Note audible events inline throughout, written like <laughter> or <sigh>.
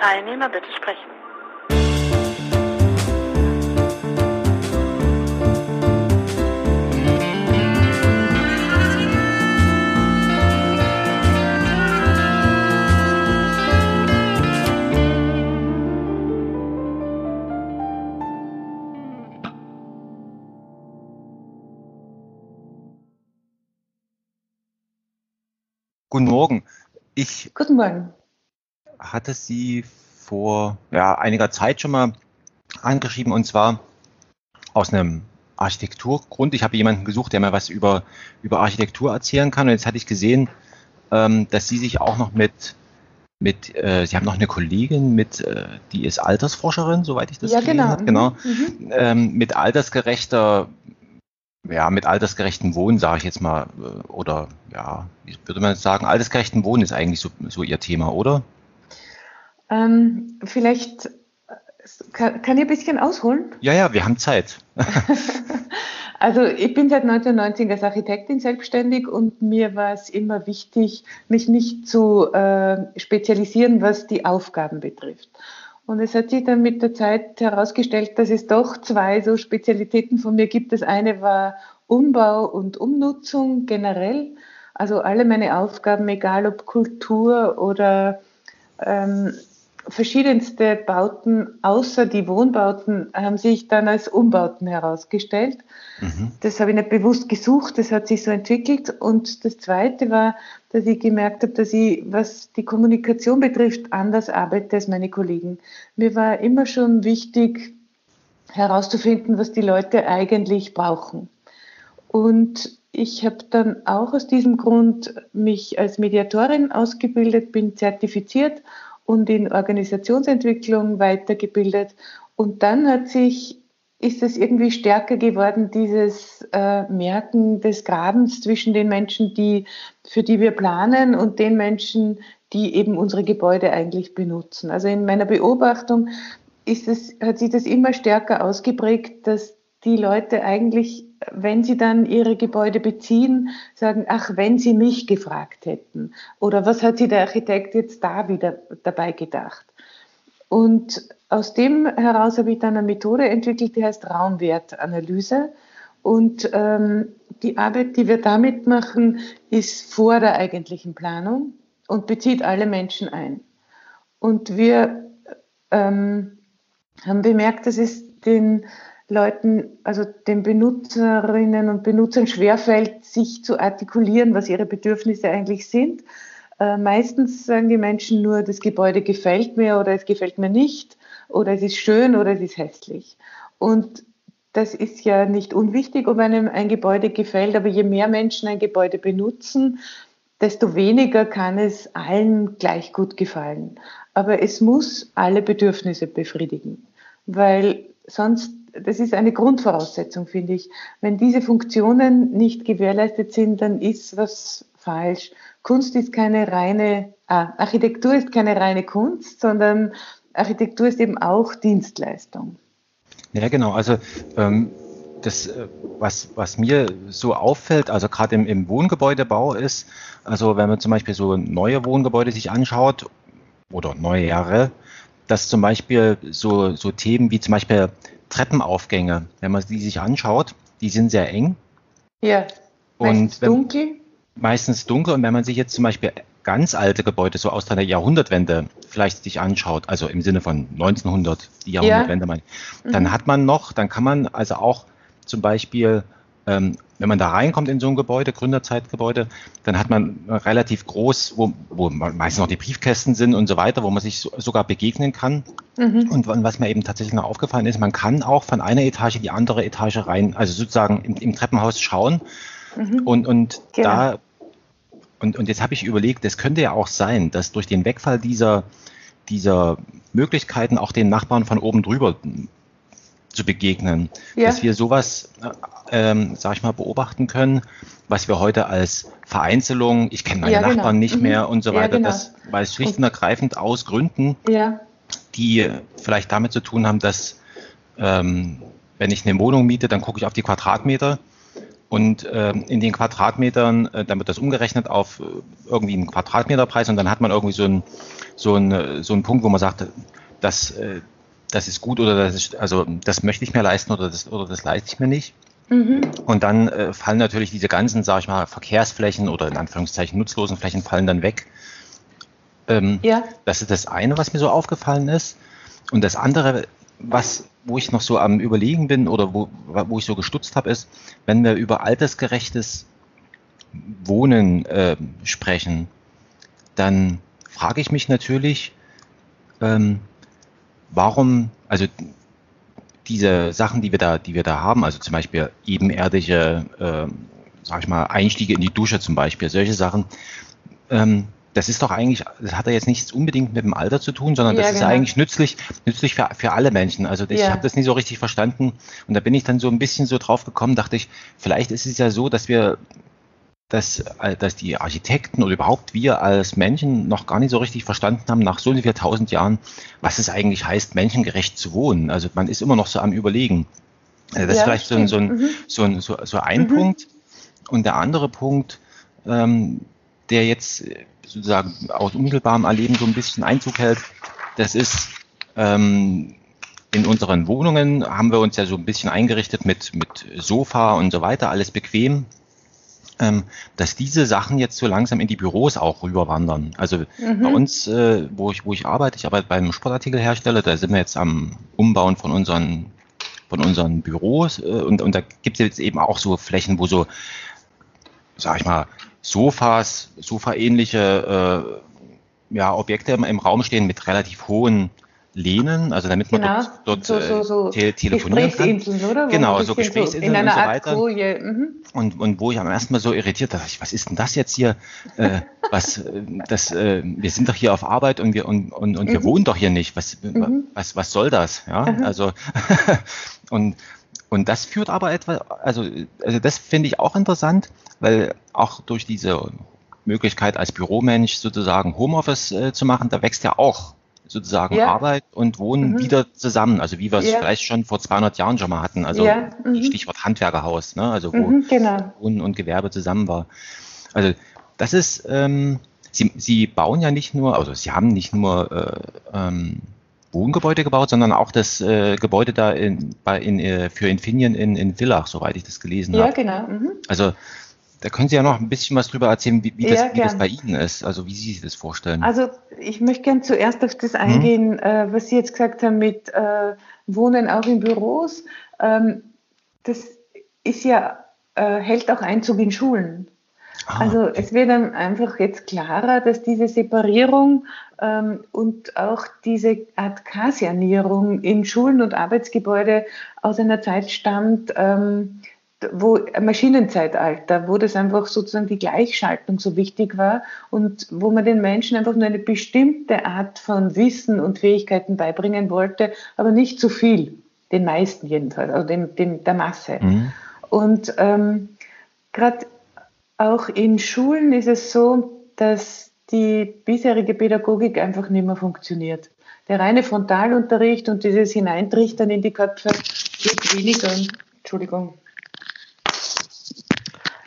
Teilnehmer bitte sprechen. Guten Morgen. Ich Guten Morgen. Hatte Sie vor ja, einiger Zeit schon mal angeschrieben und zwar aus einem Architekturgrund. Ich habe jemanden gesucht, der mir was über, über Architektur erzählen kann und jetzt hatte ich gesehen, ähm, dass Sie sich auch noch mit, mit äh, Sie haben noch eine Kollegin mit, äh, die ist Altersforscherin, soweit ich das Ja, genau. habe, genau, Mhm. ähm, mit altersgerechter ja, mit altersgerechten Wohnen, sage ich jetzt mal, äh, oder ja, wie würde man sagen, altersgerechten Wohnen ist eigentlich so, so Ihr Thema, oder? Ähm, vielleicht äh, kann, kann ich ein bisschen ausholen. Ja, ja, wir haben Zeit. <laughs> Also ich bin seit 1990 als Architektin selbstständig und mir war es immer wichtig, mich nicht zu äh, spezialisieren, was die Aufgaben betrifft. Und es hat sich dann mit der Zeit herausgestellt, dass es doch zwei so Spezialitäten von mir gibt. Das eine war Umbau und Umnutzung generell. Also alle meine Aufgaben, egal ob Kultur oder ähm, verschiedenste Bauten, außer die Wohnbauten, haben sich dann als Umbauten herausgestellt. Mhm. Das habe ich nicht bewusst gesucht, das hat sich so entwickelt. Und das Zweite war, dass ich gemerkt habe, dass ich, was die Kommunikation betrifft, anders arbeite als meine Kollegen. Mir war immer schon wichtig, herauszufinden, was die Leute eigentlich brauchen. Und ich habe dann auch aus diesem Grund mich als Mediatorin ausgebildet, bin zertifiziert und in Organisationsentwicklung weitergebildet. Und dann hat sich, ist es irgendwie stärker geworden, dieses äh, Merken des Grabens zwischen den Menschen, die, für die wir planen und den Menschen, die eben unsere Gebäude eigentlich benutzen. Also in meiner Beobachtung ist es, hat sich das immer stärker ausgeprägt, dass die Leute eigentlich, wenn sie dann ihre Gebäude beziehen, sagen, ach, wenn sie mich gefragt hätten. Oder was hat sich der Architekt jetzt da wieder dabei gedacht? Und aus dem heraus habe ich dann eine Methode entwickelt, die heißt Raumwertanalyse. Und ähm, die Arbeit, die wir damit machen, ist vor der eigentlichen Planung und bezieht alle Menschen ein. Und wir ähm, haben bemerkt, dass es den Leuten, also den Benutzerinnen und Benutzern schwerfällt, sich zu artikulieren, was ihre Bedürfnisse eigentlich sind. Äh, meistens sagen die Menschen nur, das Gebäude gefällt mir oder es gefällt mir nicht oder es ist schön oder es ist hässlich. Und das ist ja nicht unwichtig, ob einem ein Gebäude gefällt, aber je mehr Menschen ein Gebäude benutzen, desto weniger kann es allen gleich gut gefallen. Aber es muss alle Bedürfnisse befriedigen, weil sonst, das ist eine Grundvoraussetzung, finde ich. Wenn diese Funktionen nicht gewährleistet sind, dann ist was falsch. Kunst ist keine reine, ah, Architektur ist keine reine Kunst, sondern Architektur ist eben auch Dienstleistung. Ja, genau. Also ähm, das, äh, was, was mir so auffällt, also gerade im, im Wohngebäudebau ist, also wenn man zum Beispiel so neue Wohngebäude sich anschaut oder neue Jahre, dass zum Beispiel so, so Themen wie zum Beispiel Treppenaufgänge, wenn man die sich anschaut, die sind sehr eng. Ja, meistens Und wenn- dunkel. meistens dunkel. Und wenn man sich jetzt zum Beispiel ganz alte Gebäude so aus der Jahrhundertwende vielleicht sich anschaut, also im Sinne von 1900, die Jahrhundertwende, meine ich, dann Mhm. hat man noch, dann kann man also auch zum Beispiel, ähm, wenn man da reinkommt in so ein Gebäude, Gründerzeitgebäude, dann hat man relativ groß, wo, wo meistens noch die Briefkästen sind und so weiter, wo man sich so, sogar begegnen kann. Mhm. Und was mir eben tatsächlich noch aufgefallen ist, man kann auch von einer Etage in die andere Etage rein, also sozusagen im, im Treppenhaus schauen Mhm. und, und Genau. da, und, und jetzt habe ich überlegt, es könnte ja auch sein, dass durch den Wegfall dieser, dieser Möglichkeiten auch den Nachbarn von oben drüber zu begegnen, Ja. dass wir sowas, äh, ähm, sag ich mal, beobachten können, was wir heute als Vereinzelung, ich kenne meine Ja, genau. Nachbarn nicht Mhm. mehr und so Ja, weiter, genau. das, es schlicht und ergreifend aus Gründen, Ja, die vielleicht damit zu tun haben, dass ähm, wenn ich eine Wohnung miete, dann gucke ich auf die Quadratmeter Und äh, in den Quadratmetern, äh, dann wird das umgerechnet auf äh, irgendwie einen Quadratmeterpreis und dann hat man irgendwie so einen so einen, äh, so einen Punkt, wo man sagt, das, äh, das ist gut oder das ist, also das möchte ich mir leisten oder das, oder das leiste ich mir nicht. Mhm. Und dann äh, fallen natürlich diese ganzen, sage ich mal, Verkehrsflächen oder in Anführungszeichen nutzlosen Flächen fallen dann weg. Ähm, ja. Das ist das eine, was mir so aufgefallen ist. Und das andere, was, wo ich noch so am Überlegen bin oder wo, wo ich so gestutzt habe, ist, wenn wir über altersgerechtes Wohnen äh, sprechen, dann frage ich mich natürlich, ähm, warum, also diese Sachen, die wir da, die wir da haben, also zum Beispiel ebenerdige, äh, sag ich mal, Einstiege in die Dusche zum Beispiel, solche Sachen, ähm, das ist doch eigentlich, das hat ja jetzt nichts unbedingt mit dem Alter zu tun, sondern das ja, genau. ist eigentlich nützlich, nützlich für, für alle Menschen. Also ich ja. habe das nie so richtig verstanden und da bin ich dann so ein bisschen so drauf gekommen, dachte ich, vielleicht ist es ja so, dass wir, dass, dass die Architekten oder überhaupt wir als Menschen noch gar nicht so richtig verstanden haben, nach so vielen tausend Jahren, was es eigentlich heißt, menschengerecht zu wohnen. Also man ist immer noch so am Überlegen. Also das ja, ist vielleicht so ein, so, ein, mhm. so, ein, so, so ein mhm. Punkt. Und der andere Punkt, ähm, der jetzt sozusagen aus unmittelbarem Erleben so ein bisschen Einzug hält, das ist ähm, in unseren Wohnungen haben wir uns ja so ein bisschen eingerichtet mit, mit Sofa und so weiter, alles bequem, dass diese Sachen jetzt so langsam in die Büros auch rüberwandern. Also mhm. bei uns, äh, wo, ich, wo ich arbeite, ich arbeite beim Sportartikelhersteller, da sind wir jetzt am Umbauen von unseren, von unseren Büros äh, und, und da gibt es jetzt eben auch so Flächen, wo so, sag ich mal, Sofas, Sofa-ähnliche äh, ja, Objekte im, im, Raum stehen mit relativ hohen Lehnen, also damit man genau. dort, dort so, so, so te telefonieren kann. Oder? Genau, so Gesprächsinseln in einer und so weiter. Mhm. Und, und wo ich am ersten Mal so irritiert dachte, was ist denn das jetzt hier? äh, <laughs> was, äh, das, äh, wir sind doch hier auf Arbeit und wir und, und, und wir mhm. wohnen doch hier nicht. Was, mhm. was, was soll das? Ja, also <laughs> und und das führt aber etwa, also, also das finde ich auch interessant, weil auch durch diese Möglichkeit als Büromensch sozusagen Homeoffice äh, zu machen, da wächst ja auch sozusagen ja. Arbeit und Wohnen mhm. wieder zusammen, also wie wir es ja. vielleicht schon vor 200 Jahren schon mal hatten, also ja. mhm. Stichwort Handwerkerhaus, ne? also wo mhm, genau. Wohnen und Gewerbe zusammen war. Also das ist, ähm, Sie, Sie bauen ja nicht nur, also Sie haben nicht nur äh, ähm, Wohngebäude gebaut, sondern auch das äh, Gebäude da in, bei, in, äh, für Infineon in, in Villach, soweit ich das gelesen habe. Ja, genau. Mhm. Also da können Sie ja noch ein bisschen was drüber erzählen, wie, wie, ja, das, wie das, bei Ihnen ist, also wie Sie sich das vorstellen. Also ich möchte gerne zuerst auf das eingehen, mhm. äh, was Sie jetzt gesagt haben mit äh, Wohnen auch in Büros. Ähm, das ist ja, äh, hält auch Einzug in Schulen. Ah, also okay. es wird dann einfach jetzt klarer, dass diese Separierung ähm, und auch diese Art K-Sanierung in Schulen und Arbeitsgebäude aus einer Zeit stammt, ähm, wo Maschinenzeitalter, wo das einfach sozusagen die Gleichschaltung so wichtig war und wo man den Menschen einfach nur eine bestimmte Art von Wissen und Fähigkeiten beibringen wollte, aber nicht zu viel, den meisten jedenfalls, also dem, dem, der Masse. Mhm. Und ähm, gerade auch in Schulen ist es so, dass die bisherige Pädagogik einfach nicht mehr funktioniert. Der reine Frontalunterricht und dieses Hineintrichtern in die Köpfe geht weniger, Entschuldigung,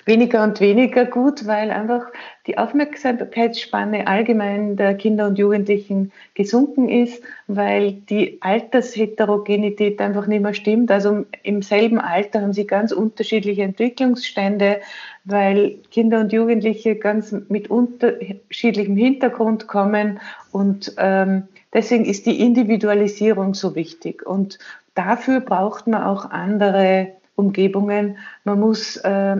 weniger und weniger gut, weil einfach die Aufmerksamkeitsspanne allgemein der Kinder und Jugendlichen gesunken ist, weil die Altersheterogenität einfach nicht mehr stimmt. Also im selben Alter haben sie ganz unterschiedliche Entwicklungsstände, weil Kinder und Jugendliche ganz mit unterschiedlichem Hintergrund kommen und ähm, deswegen ist die Individualisierung so wichtig und dafür braucht man auch andere Umgebungen. Man muss äh,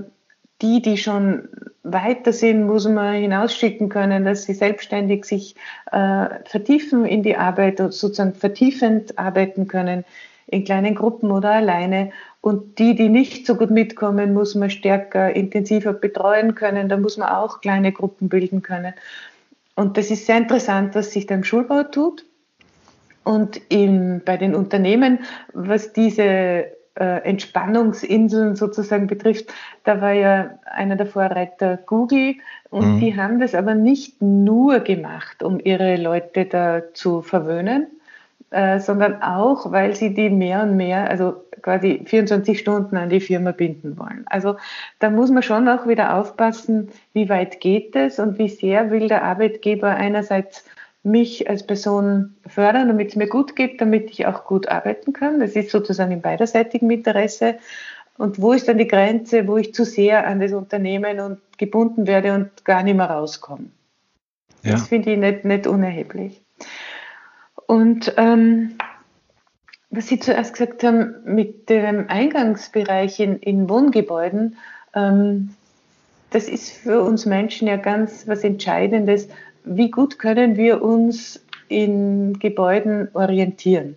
die, die schon weiter sind, muss man hinausschicken können, dass sie selbstständig sich äh, vertiefen in die Arbeit und sozusagen vertiefend arbeiten können, in kleinen Gruppen oder alleine. Und die, die nicht so gut mitkommen, muss man stärker, intensiver betreuen können. Da muss man auch kleine Gruppen bilden können. Und das ist sehr interessant, was sich da im Schulbau tut. Und im, bei den Unternehmen, was diese Entspannungsinseln sozusagen betrifft, da war ja einer der Vorreiter Google und mhm. die haben das aber nicht nur gemacht, um ihre Leute da zu verwöhnen, äh, sondern auch, weil sie die mehr und mehr, also quasi 24 Stunden an die Firma binden wollen. Also da muss man schon auch wieder aufpassen, wie weit geht es und wie sehr will der Arbeitgeber einerseits mich als Person fördern, damit es mir gut geht, damit ich auch gut arbeiten kann. Das ist sozusagen im beiderseitigen Interesse. Und wo ist dann die Grenze, wo ich zu sehr an das Unternehmen und gebunden werde und gar nicht mehr rauskomme? Ja. Das finde ich nicht, nicht unerheblich. Und ähm, was Sie zuerst gesagt haben mit dem Eingangsbereich in, in Wohngebäuden, ähm, das ist für uns Menschen ja ganz was Entscheidendes. Wie gut können wir uns in Gebäuden orientieren?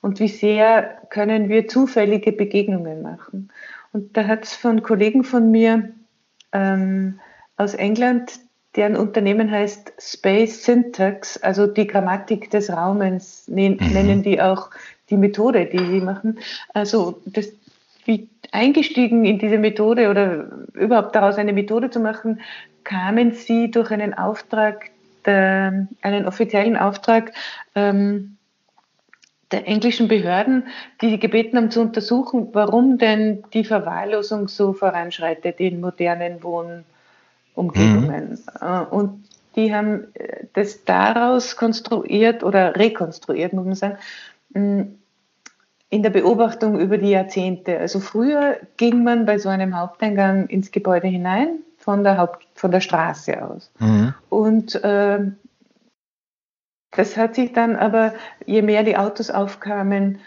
Und wie sehr können wir zufällige Begegnungen machen? Und da hat es von Kollegen von mir ähm, aus England deren Unternehmen heißt Space Syntax, also die Grammatik des Raumens mhm. nennen die auch die Methode, die sie machen. Also das, wie eingestiegen in diese Methode oder überhaupt daraus eine Methode zu machen, kamen sie durch einen Auftrag, der, einen offiziellen Auftrag ähm, der englischen Behörden, die gebeten haben zu untersuchen, warum denn die Verwahrlosung so voranschreitet in modernen Wohn- Umgebungen. Mhm. Und die haben äh, das daraus konstruiert oder rekonstruiert, muss man sagen, in der Beobachtung über die Jahrzehnte. Also früher ging man bei so einem Haupteingang ins Gebäude hinein von der, Haupt, von der Straße aus. Mhm. Und äh, das hat sich dann aber, je mehr die Autos aufkamen,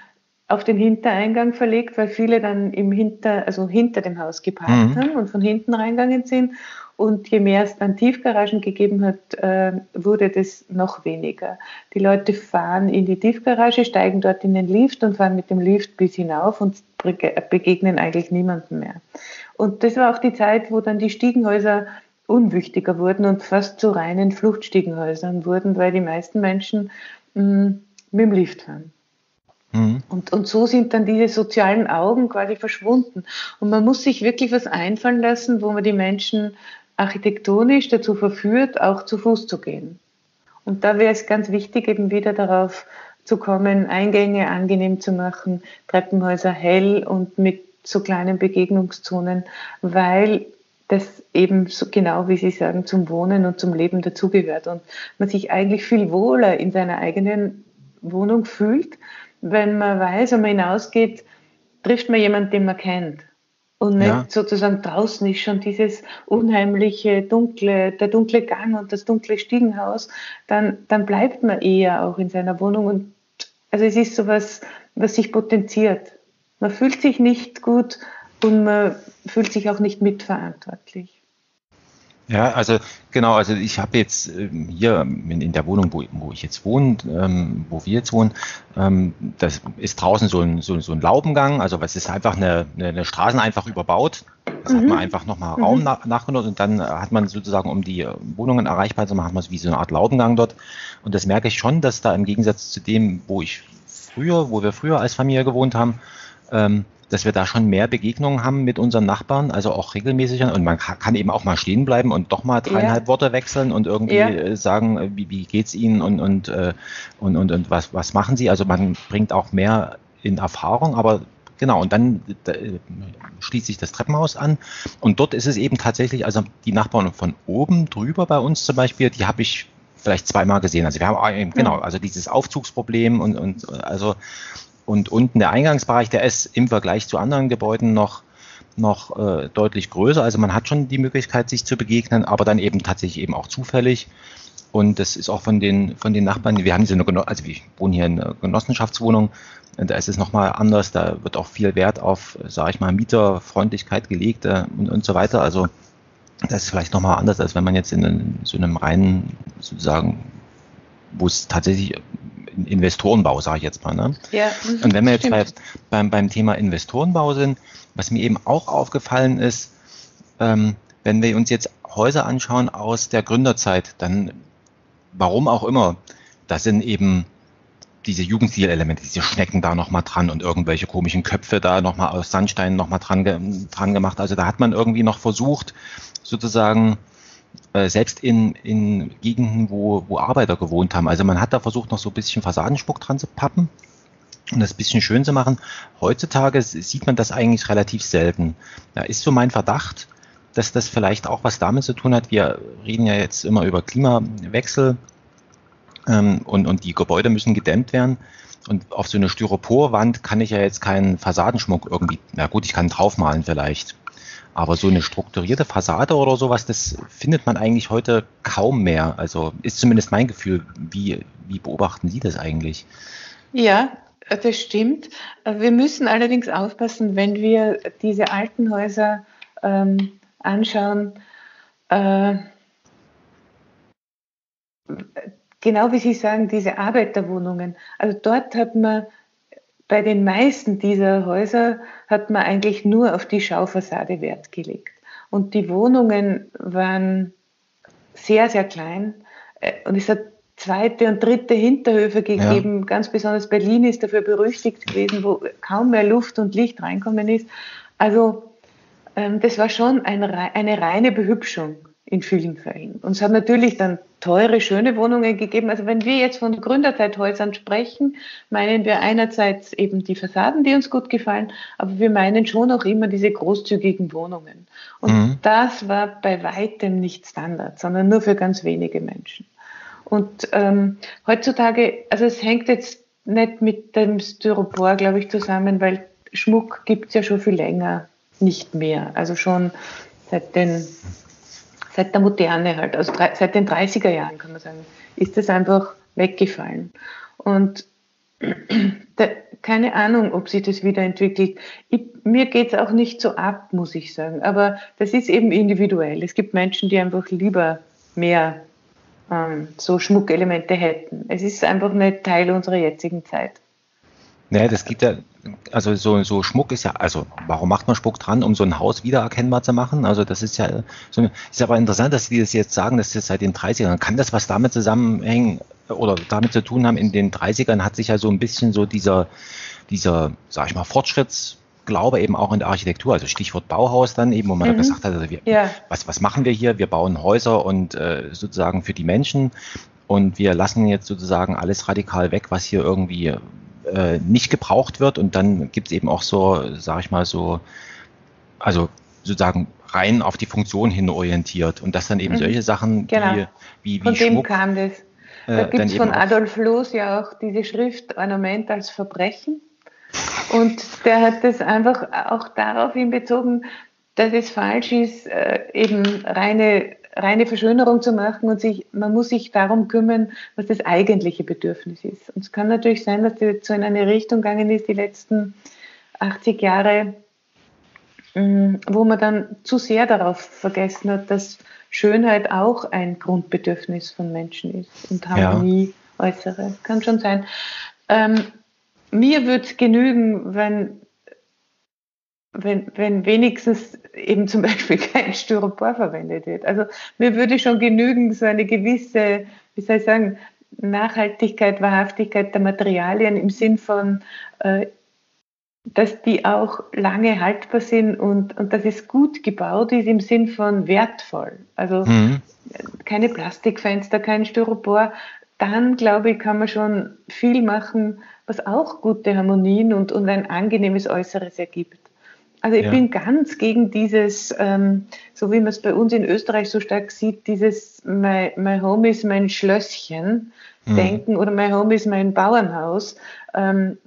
auf den Hintereingang verlegt, weil viele dann im Hinter, also hinter dem Haus geparkt mhm. haben und von hinten reingegangen sind. Und je mehr es dann Tiefgaragen gegeben hat, äh, wurde das noch weniger. Die Leute fahren in die Tiefgarage, steigen dort in den Lift und fahren mit dem Lift bis hinauf und begegnen eigentlich niemandem mehr. Und das war auch die Zeit, wo dann die Stiegenhäuser unwichtiger wurden und fast zu reinen Fluchtstiegenhäusern wurden, weil die meisten Menschen mh, mm, mit dem Lift fahren. Mhm. Und, und so sind dann diese sozialen Augen quasi verschwunden. Und man muss sich wirklich was einfallen lassen, wo man die Menschen architektonisch dazu verführt, auch zu Fuß zu gehen. Und da wäre es ganz wichtig, eben wieder darauf zu kommen, Eingänge angenehm zu machen, Treppenhäuser hell und mit so kleinen Begegnungszonen, weil das eben so genau, wie Sie sagen, zum Wohnen und zum Leben dazugehört und man sich eigentlich viel wohler in seiner eigenen Wohnung fühlt, wenn man weiß, wenn man hinausgeht, trifft man jemanden, den man kennt und nicht ja. sozusagen draußen ist schon dieses unheimliche dunkle, der dunkle Gang und das dunkle Stiegenhaus, dann, dann bleibt man eher auch in seiner Wohnung und also es ist sowas, was sich potenziert. Man fühlt sich nicht gut und man fühlt sich auch nicht mitverantwortlich. Ja, also genau, also ich habe jetzt ähm, hier in, der Wohnung, wo, wo ich jetzt wohne, ähm, wo wir jetzt wohnen, ähm, das ist draußen so ein, so, so ein Laubengang, also es ist einfach eine, eine, eine Straßen einfach überbaut. Das mhm. hat man einfach nochmal Raum mhm. nach, nachgenutzt und dann hat man sozusagen, um die Wohnungen erreichbar zu machen, hat man wie so eine Art Laubengang dort. Und das merke ich schon, dass da im Gegensatz zu dem, wo ich früher, wo wir früher als Familie gewohnt haben, ähm, dass wir da schon mehr Begegnungen haben mit unseren Nachbarn, also auch regelmäßig. Und man kann eben auch mal stehen bleiben und doch mal dreieinhalb ja. Worte wechseln und irgendwie ja. Äh, sagen, äh, wie, wie geht's Ihnen und, und, äh, und, und, und was, was machen Sie? Also man bringt auch mehr in Erfahrung, aber genau, und dann da, schließt sich das Treppenhaus an. Und dort ist es eben tatsächlich, also die Nachbarn von oben drüber bei uns zum Beispiel, die habe ich vielleicht zweimal gesehen. Also wir haben genau, also dieses Aufzugsproblem und, und also und unten der Eingangsbereich, der ist im Vergleich zu anderen Gebäuden noch noch äh, deutlich größer. Also man hat schon die Möglichkeit, sich zu begegnen, aber dann eben tatsächlich eben auch zufällig. Und das ist auch von den, von den Nachbarn, wir haben diese, also ich wohne hier in einer Genossenschaftswohnung, da ist es nochmal anders, da wird auch viel Wert auf, sage ich mal, Mieterfreundlichkeit gelegt äh, und, und so weiter. Also das ist vielleicht nochmal anders, als wenn man jetzt in so einem reinen, sozusagen, wo es tatsächlich Investorenbau, sage ich jetzt mal. Ne? Ja, mhm, und wenn wir jetzt bei, beim, beim Thema Investorenbau sind, was mir eben auch aufgefallen ist, ähm, wenn wir uns jetzt Häuser anschauen aus der Gründerzeit, dann warum auch immer, da sind eben diese Jugendstil-Elemente, diese Schnecken da nochmal dran und irgendwelche komischen Köpfe da nochmal aus Sandstein nochmal dran, dran gemacht. Also da hat man irgendwie noch versucht, sozusagen äh, selbst in, in Gegenden, wo, wo Arbeiter gewohnt haben. Also man hat da versucht, noch so ein bisschen Fassadenschmuck dran zu pappen und das ein bisschen schön zu machen. Heutzutage sieht man das eigentlich relativ selten. Da ist so mein Verdacht, dass das vielleicht auch was damit zu tun hat. Wir reden ja jetzt immer über Klimawechsel ähm, und, und die Gebäude müssen gedämmt werden. Und auf so eine Styroporwand kann ich ja jetzt keinen Fassadenschmuck irgendwie, na gut, ich kann draufmalen vielleicht. Aber so eine strukturierte Fassade oder sowas, das findet man eigentlich heute kaum mehr. Also ist zumindest mein Gefühl. Wie, wie beobachten Sie das eigentlich? Ja, das stimmt. Wir müssen allerdings aufpassen, wenn wir diese alten Häuser ähm, anschauen. Äh, genau wie Sie sagen, diese Arbeiterwohnungen. Also dort hat man bei den meisten dieser Häuser hat man eigentlich nur auf die Schaufassade Wert gelegt. Und die Wohnungen waren sehr, sehr klein. Äh, und es hat zweite und dritte Hinterhöfe gegeben. Ja. Ganz besonders Berlin ist dafür berüchtigt gewesen, wo kaum mehr Luft und Licht reinkommen ist. Also ähm, das war schon ein, eine reine Behübschung in vielen Fällen. Und es hat natürlich dann teure, schöne Wohnungen gegeben. Also wenn wir jetzt von Gründerzeithäusern sprechen, meinen wir einerseits eben die Fassaden, die uns gut gefallen, aber wir meinen schon auch immer diese großzügigen Wohnungen. Und mhm. das war bei weitem nicht Standard, sondern nur für ganz wenige Menschen. Und ähm, heutzutage, also es hängt jetzt nicht mit dem Styropor, glaube ich, zusammen, weil Schmuck gibt es ja schon viel länger nicht mehr. Also schon seit den seit der Moderne halt, also seit den 30er Jahren kann man sagen, ist das einfach weggefallen. Und <clears throat> da, keine Ahnung, ob sich das wieder entwickelt. Ich, mir geht es auch nicht so ab, muss ich sagen. Aber das ist eben individuell. Es gibt Menschen, die einfach lieber mehr ähm, so Schmuckelemente hätten. Es ist einfach nicht Teil unserer jetzigen Zeit. Naja, das geht ja, also so, so Schmuck ist ja, also warum macht man Schmuck dran, um so ein Haus wiedererkennbar zu machen? Also das ist ja so, ist aber interessant, dass Sie das jetzt sagen, dass das seit den 30ern, kann das was damit zusammenhängen oder damit zu tun haben? In den 30ern hat sich ja so ein bisschen so dieser, dieser, sag ich mal, Fortschrittsglaube eben auch in der Architektur, also Stichwort Bauhaus dann eben, wo man mhm. gesagt hat, also wir, ja. was, was machen wir hier? Wir bauen Häuser und äh, sozusagen für die Menschen und wir lassen jetzt sozusagen alles radikal weg, was hier irgendwie äh, nicht gebraucht wird. Und dann gibt es eben auch so, sage ich mal, so, also sozusagen rein auf die Funktion hin orientiert. Und das dann eben mhm. solche Sachen genau. wie, wie, wie Von Schmuck, dem kam das. Äh, da gibt es von Adolf Loos ja auch diese Schrift Ornament als Verbrechen. Und der hat das einfach auch daraufhin bezogen, dass es falsch ist, äh, eben reine reine Verschönerung zu machen und sich, man muss sich darum kümmern, was das eigentliche Bedürfnis ist. Und es kann natürlich sein, dass das so in eine Richtung gegangen ist, die letzten 80 Jahre, mm, wo man dann zu sehr darauf vergessen hat, dass Schönheit auch ein Grundbedürfnis von Menschen ist und Harmonie ja. äußere. Kann schon sein. Ähm, mir würde es genügen, wenn wenn, wenn wenigstens eben zum <laughs> Beispiel kein Styropor verwendet wird. Also mir würde schon genügen, so eine gewisse, wie soll ich sagen, Nachhaltigkeit, Wahrhaftigkeit der Materialien im Sinn von, äh, dass die auch lange haltbar sind und, und dass es gut gebaut ist im Sinn von wertvoll. Also mhm. keine Plastikfenster, kein Styropor. Dann, glaube ich, kann man schon viel machen, was auch gute Harmonien und, und ein angenehmes Äußeres ergibt. Also ich ja. bin ganz gegen dieses, ähm, so wie man es bei uns in Österreich so stark sieht, dieses my, my home is mein Schlösschen mhm. denken oder my home is mein Bauernhaus. Ähm,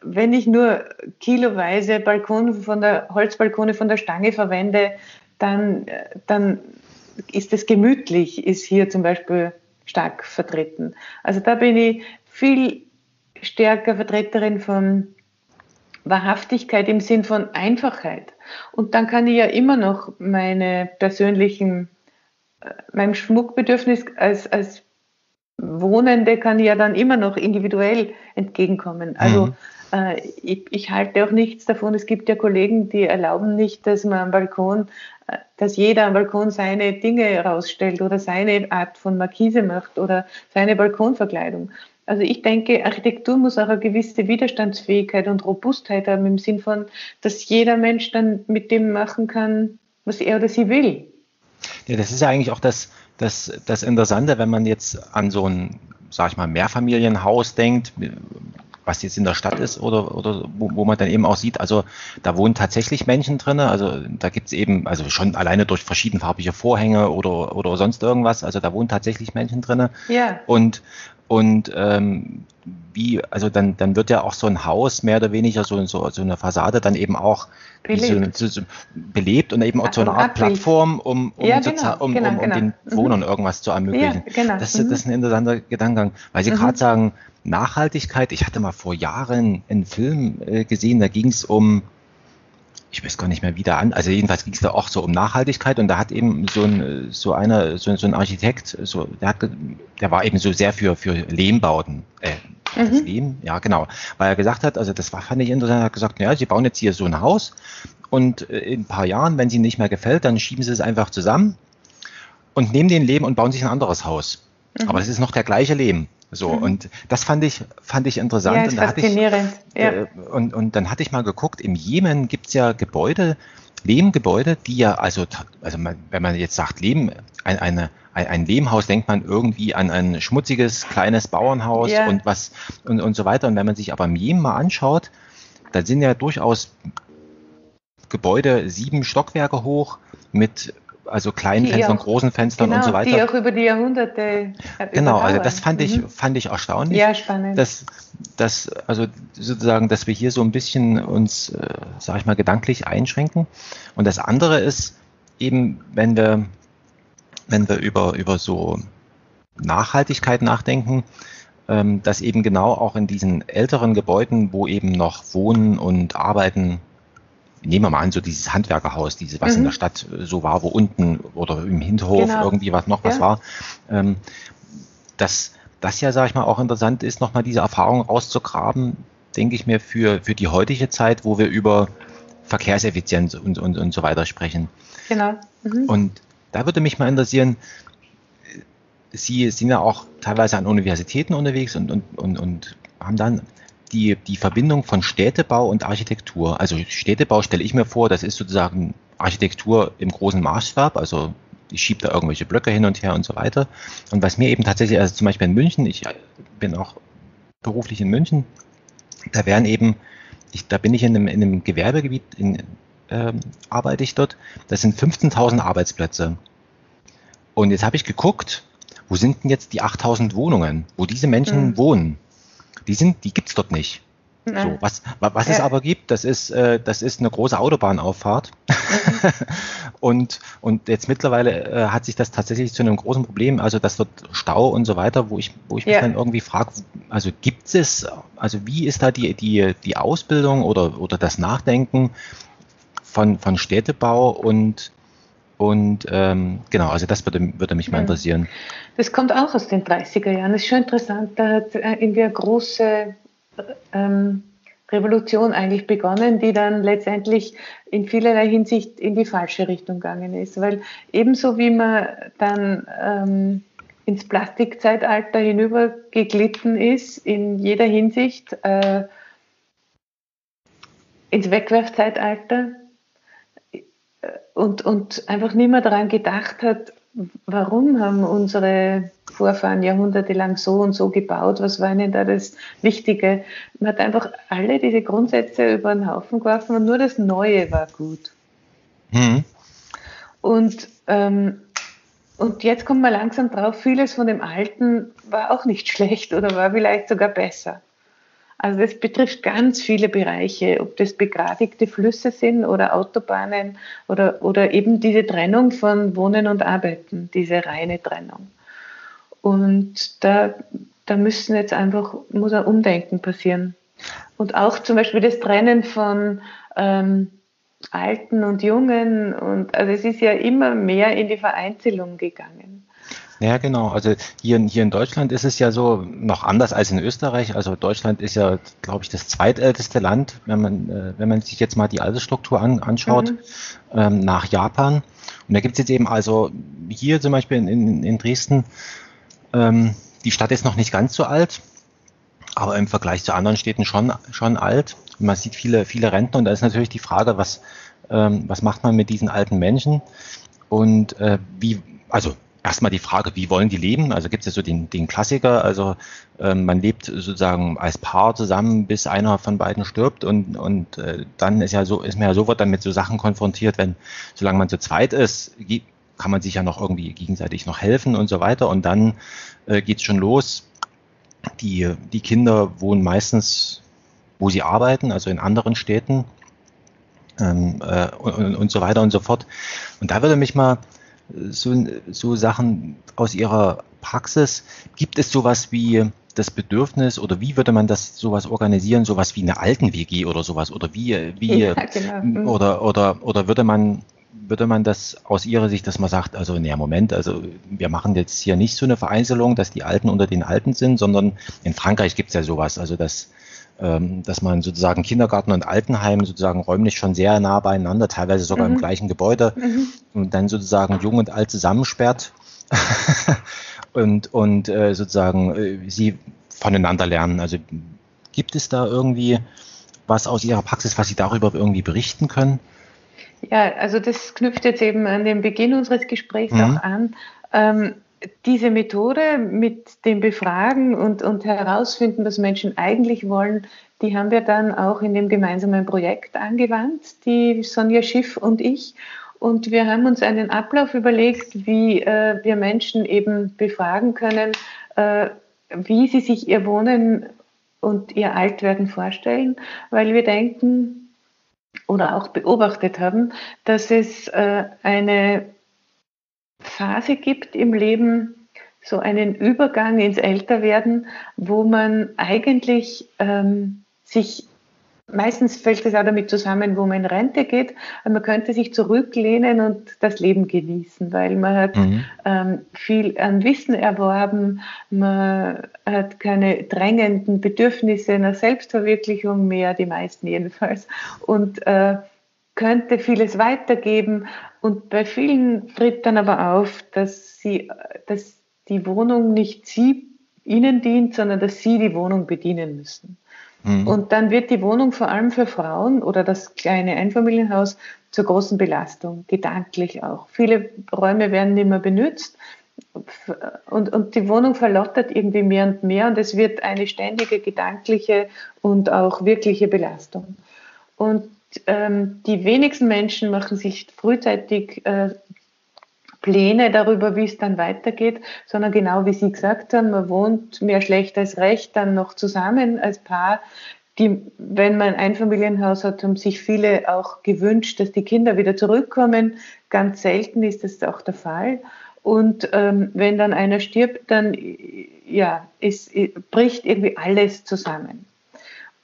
wenn ich nur kiloweise Balkon von der Holzbalkone von der Stange verwende, dann, dann ist es gemütlich, ist hier zum Beispiel stark vertreten. Also da bin ich viel stärker Vertreterin von Wahrhaftigkeit im Sinn von Einfachheit. Und dann kann ich ja immer noch meine persönlichen, äh, meinem Schmuckbedürfnis als, als Wohnende kann ich ja dann immer noch individuell entgegenkommen. Also mhm. äh, ich, ich, halte auch nichts davon. Es gibt ja Kollegen, die erlauben nicht, dass man am Balkon, äh, dass jeder am Balkon seine Dinge rausstellt oder seine Art von Markise macht oder seine Balkonverkleidung. Also ich denke, Architektur muss auch eine gewisse Widerstandsfähigkeit und Robustheit haben im Sinn von, dass jeder Mensch dann mit dem machen kann, was er oder sie will. Ja, das ist ja eigentlich auch das, das, das Interessante, wenn man jetzt an so ein, sag ich mal, Mehrfamilienhaus denkt, was jetzt in der Stadt ist oder, oder wo, wo man dann eben auch sieht, also da wohnen tatsächlich Menschen drin, also da gibt's eben, also schon alleine durch verschiedenfarbige Vorhänge oder, oder sonst irgendwas, also da wohnen tatsächlich Menschen drin. Ja. Und, und ähm, wie, also dann, dann wird ja auch so ein Haus mehr oder weniger so, so, so eine Fassade dann eben auch belebt, so, so, belebt und eben auch so eine Art Abbild. Plattform, um, um, ja, genau, um, genau, um, um genau. den Wohnern mhm. irgendwas zu ermöglichen. Ja, genau. das, das ist ein interessanter Gedankengang, weil Sie mhm. gerade sagen, Nachhaltigkeit. Ich hatte mal vor Jahren einen Film äh, gesehen, da ging es um, ich weiß gar nicht mehr wie da an, also jedenfalls ging es da auch so um Nachhaltigkeit und da hat eben so ein, so einer, so, so ein Architekt, so, der hat, der war eben so sehr für, für Lehmbauten, äh, mhm. Lehm, ja genau, weil er gesagt hat, also das war, fand ich interessant, er hat gesagt, ja, sie bauen jetzt hier so ein Haus und äh, in ein paar Jahren, wenn es ihnen nicht mehr gefällt, dann schieben sie es einfach zusammen und nehmen den Lehm und bauen sich ein anderes Haus. Mhm. Aber es ist noch der gleiche Lehm. So, mhm. und das fand ich, fand ich interessant. Ja, und faszinierend. Ich, ja. Äh, und, und dann hatte ich mal geguckt, im Jemen gibt es ja Gebäude, Lehmgebäude, die ja, also, also man, wenn man jetzt sagt Lehm, ein, eine, ein, ein Lehmhaus, denkt man irgendwie an ein schmutziges, kleines Bauernhaus ja. und was und, und so weiter. Und wenn man sich aber im Jemen mal anschaut, da sind ja durchaus Gebäude sieben Stockwerke hoch mit also kleinen die Fenstern, auch, großen Fenstern genau, und so weiter. Die auch über die Jahrhunderte. Genau, also das fand ich, mhm. fand ich erstaunlich. Ja, spannend. Dass, dass, also sozusagen, dass wir hier so ein bisschen uns, äh, sag ich mal, gedanklich einschränken. Und das andere ist eben, wenn wir, wenn wir über, über so Nachhaltigkeit nachdenken, ähm, dass eben genau auch in diesen älteren Gebäuden, wo eben noch Wohnen und Arbeiten nehmen wir mal an, so dieses Handwerkerhaus, diese, was mhm. in der Stadt äh, so war, wo unten oder im Hinterhof genau. irgendwie was noch was ja. war, ähm, dass das ja, sage ich mal, auch interessant ist, nochmal diese Erfahrung rauszugraben, denke ich mir, für, für die heutige Zeit, wo wir über Verkehrseffizienz und, und, und so weiter sprechen. Genau. Mhm. Und da würde mich mal interessieren, Sie sind ja auch teilweise an Universitäten unterwegs und, und, und, und haben dann die, die Verbindung von Städtebau und Architektur. Also Städtebau stelle ich mir vor, das ist sozusagen Architektur im großen Maßstab, also ich schiebe da irgendwelche Blöcke hin und her und so weiter. Und was mir eben tatsächlich, also zum Beispiel in München, ich bin auch beruflich in München, da werden eben, ich, da bin ich in einem, in einem Gewerbegebiet, in, ähm, arbeite ich dort, das sind 15.000 Arbeitsplätze. Und jetzt habe ich geguckt, wo sind denn jetzt die 8.000 Wohnungen, wo diese Menschen mhm. wohnen? Die sind, die gibt's dort nicht. So, was, was es aber gibt, das ist, äh, das ist eine große Autobahnauffahrt. Mhm. <laughs> und, und jetzt mittlerweile äh, hat sich das tatsächlich zu einem großen Problem, also das wird Stau und so weiter, wo ich, wo ich mich ja. dann irgendwie frage, also gibt es, also wie ist da die, die, die Ausbildung oder, oder das Nachdenken von, von Städtebau und, und ähm, genau, also das würde, würde mich mal interessieren. Das kommt auch aus den 30er Jahren. Das ist schon interessant. Da hat äh, irgendwie eine große ähm, Revolution eigentlich begonnen, die dann letztendlich in vielerlei Hinsicht in die falsche Richtung gegangen ist. Weil ebenso wie man dann ähm, ins Plastikzeitalter hinübergeglitten ist, in jeder Hinsicht, äh, ins Wegwerfzeitalter, und, und einfach nicht mehr daran gedacht hat, warum haben unsere Vorfahren jahrhundertelang so und so gebaut, was war ihnen da das Wichtige. Man hat einfach alle diese Grundsätze über den Haufen geworfen und nur das Neue war gut. Mhm. Und, ähm, und jetzt kommt man langsam drauf, vieles von dem Alten war auch nicht <laughs> schlecht oder war vielleicht sogar besser. Also das betrifft ganz viele Bereiche, ob das begradigte Flüsse sind oder Autobahnen oder, oder eben diese Trennung von Wohnen und Arbeiten, diese reine Trennung. Und da, da müssen jetzt einfach, muss ein Umdenken passieren. Und auch zum Beispiel das Trennen von ähm, Alten und Jungen. Und also es ist ja immer mehr in die Vereinzelung gegangen. Ja, genau. Also hier, hier in Deutschland ist es ja so noch anders als in Österreich. Also Deutschland ist ja, glaube ich, das zweitälteste Land, wenn man, äh, wenn man sich jetzt mal die Altersstruktur an, anschaut, mhm. ähm, nach Japan. Und da gibt es jetzt eben also hier zum Beispiel in, in, in Dresden, ähm, die Stadt ist noch nicht ganz so alt, aber im Vergleich zu anderen Städten schon, schon alt. Und man sieht viele, viele Rentner und da ist natürlich die Frage, was, ähm, was macht man mit diesen alten Menschen? Und äh, wie, also erstmal die Frage, wie wollen die leben? Also gibt es ja so den, den Klassiker, also äh, man lebt sozusagen als Paar zusammen, bis einer von beiden stirbt und, und äh, dann ist ja so, ist man ja sofort dann mit so Sachen konfrontiert, wenn, solange man zu zweit ist, kann man sich ja noch irgendwie gegenseitig noch helfen und so weiter und dann äh, geht es schon los. Die, die Kinder wohnen meistens, wo sie arbeiten, also in anderen Städten ähm, äh, und, und so weiter und so fort. Und da würde mich mal so, so Sachen aus Ihrer Praxis, gibt es sowas wie das Bedürfnis oder wie würde man das sowas organisieren, sowas wie eine Alten-WG oder sowas oder wie, wie ja, genau. Mhm. oder, oder, oder würde man würde man das aus Ihrer Sicht, dass man sagt, also naja, Moment, also wir machen jetzt hier nicht so eine Vereinzelung, dass die Alten unter den Alten sind, sondern in Frankreich gibt es ja sowas, also dass dass man sozusagen Kindergarten und Altenheim sozusagen räumlich schon sehr nah beieinander, teilweise sogar mhm. im gleichen Gebäude mhm. und dann sozusagen jung und alt zusammensperrt <laughs> und, und äh, sozusagen äh, sie voneinander lernen. Also gibt es da irgendwie was aus Ihrer Praxis, was Sie darüber irgendwie berichten können? Ja, also das knüpft jetzt eben an den Beginn unseres Gesprächs mhm. auch an. Ähm, diese Methode mit dem Befragen und, und herausfinden, was Menschen eigentlich wollen, die haben wir dann auch in dem gemeinsamen Projekt angewandt, die Sonja Schiff und ich. Und wir haben uns einen Ablauf überlegt, wie äh, wir Menschen eben befragen können, äh, wie sie sich ihr Wohnen und ihr Altwerden vorstellen, weil wir denken oder auch beobachtet haben, dass es äh, eine Phase gibt im Leben, so einen Übergang ins Älterwerden, wo man eigentlich ähm, sich, meistens fällt es auch damit zusammen, wo man in Rente geht, man könnte sich zurücklehnen und das Leben genießen, weil man hat mhm. ähm, viel an Wissen erworben, man hat keine drängenden Bedürfnisse einer Selbstverwirklichung mehr, die meisten jedenfalls, und äh, könnte vieles weitergeben. Und bei vielen tritt dann aber auf, dass, sie, dass die Wohnung nicht sie ihnen dient, sondern dass sie die Wohnung bedienen müssen. Mhm. Und dann wird die Wohnung vor allem für Frauen oder das kleine Einfamilienhaus zur großen Belastung, gedanklich auch. Viele Räume werden nicht mehr benutzt und, und die Wohnung verlottert irgendwie mehr und mehr und es wird eine ständige gedankliche und auch wirkliche Belastung. Und ähm, die wenigsten Menschen machen sich frühzeitig äh, Pläne darüber, wie es dann weitergeht, sondern genau wie Sie gesagt haben, man wohnt mehr schlecht als recht dann noch zusammen als Paar. Die, wenn man ein Einfamilienhaus hat, haben sich viele auch gewünscht, dass die Kinder wieder zurückkommen. Ganz selten ist das auch der Fall. Und ähm, wenn dann einer stirbt, dann ja, es, bricht irgendwie alles zusammen.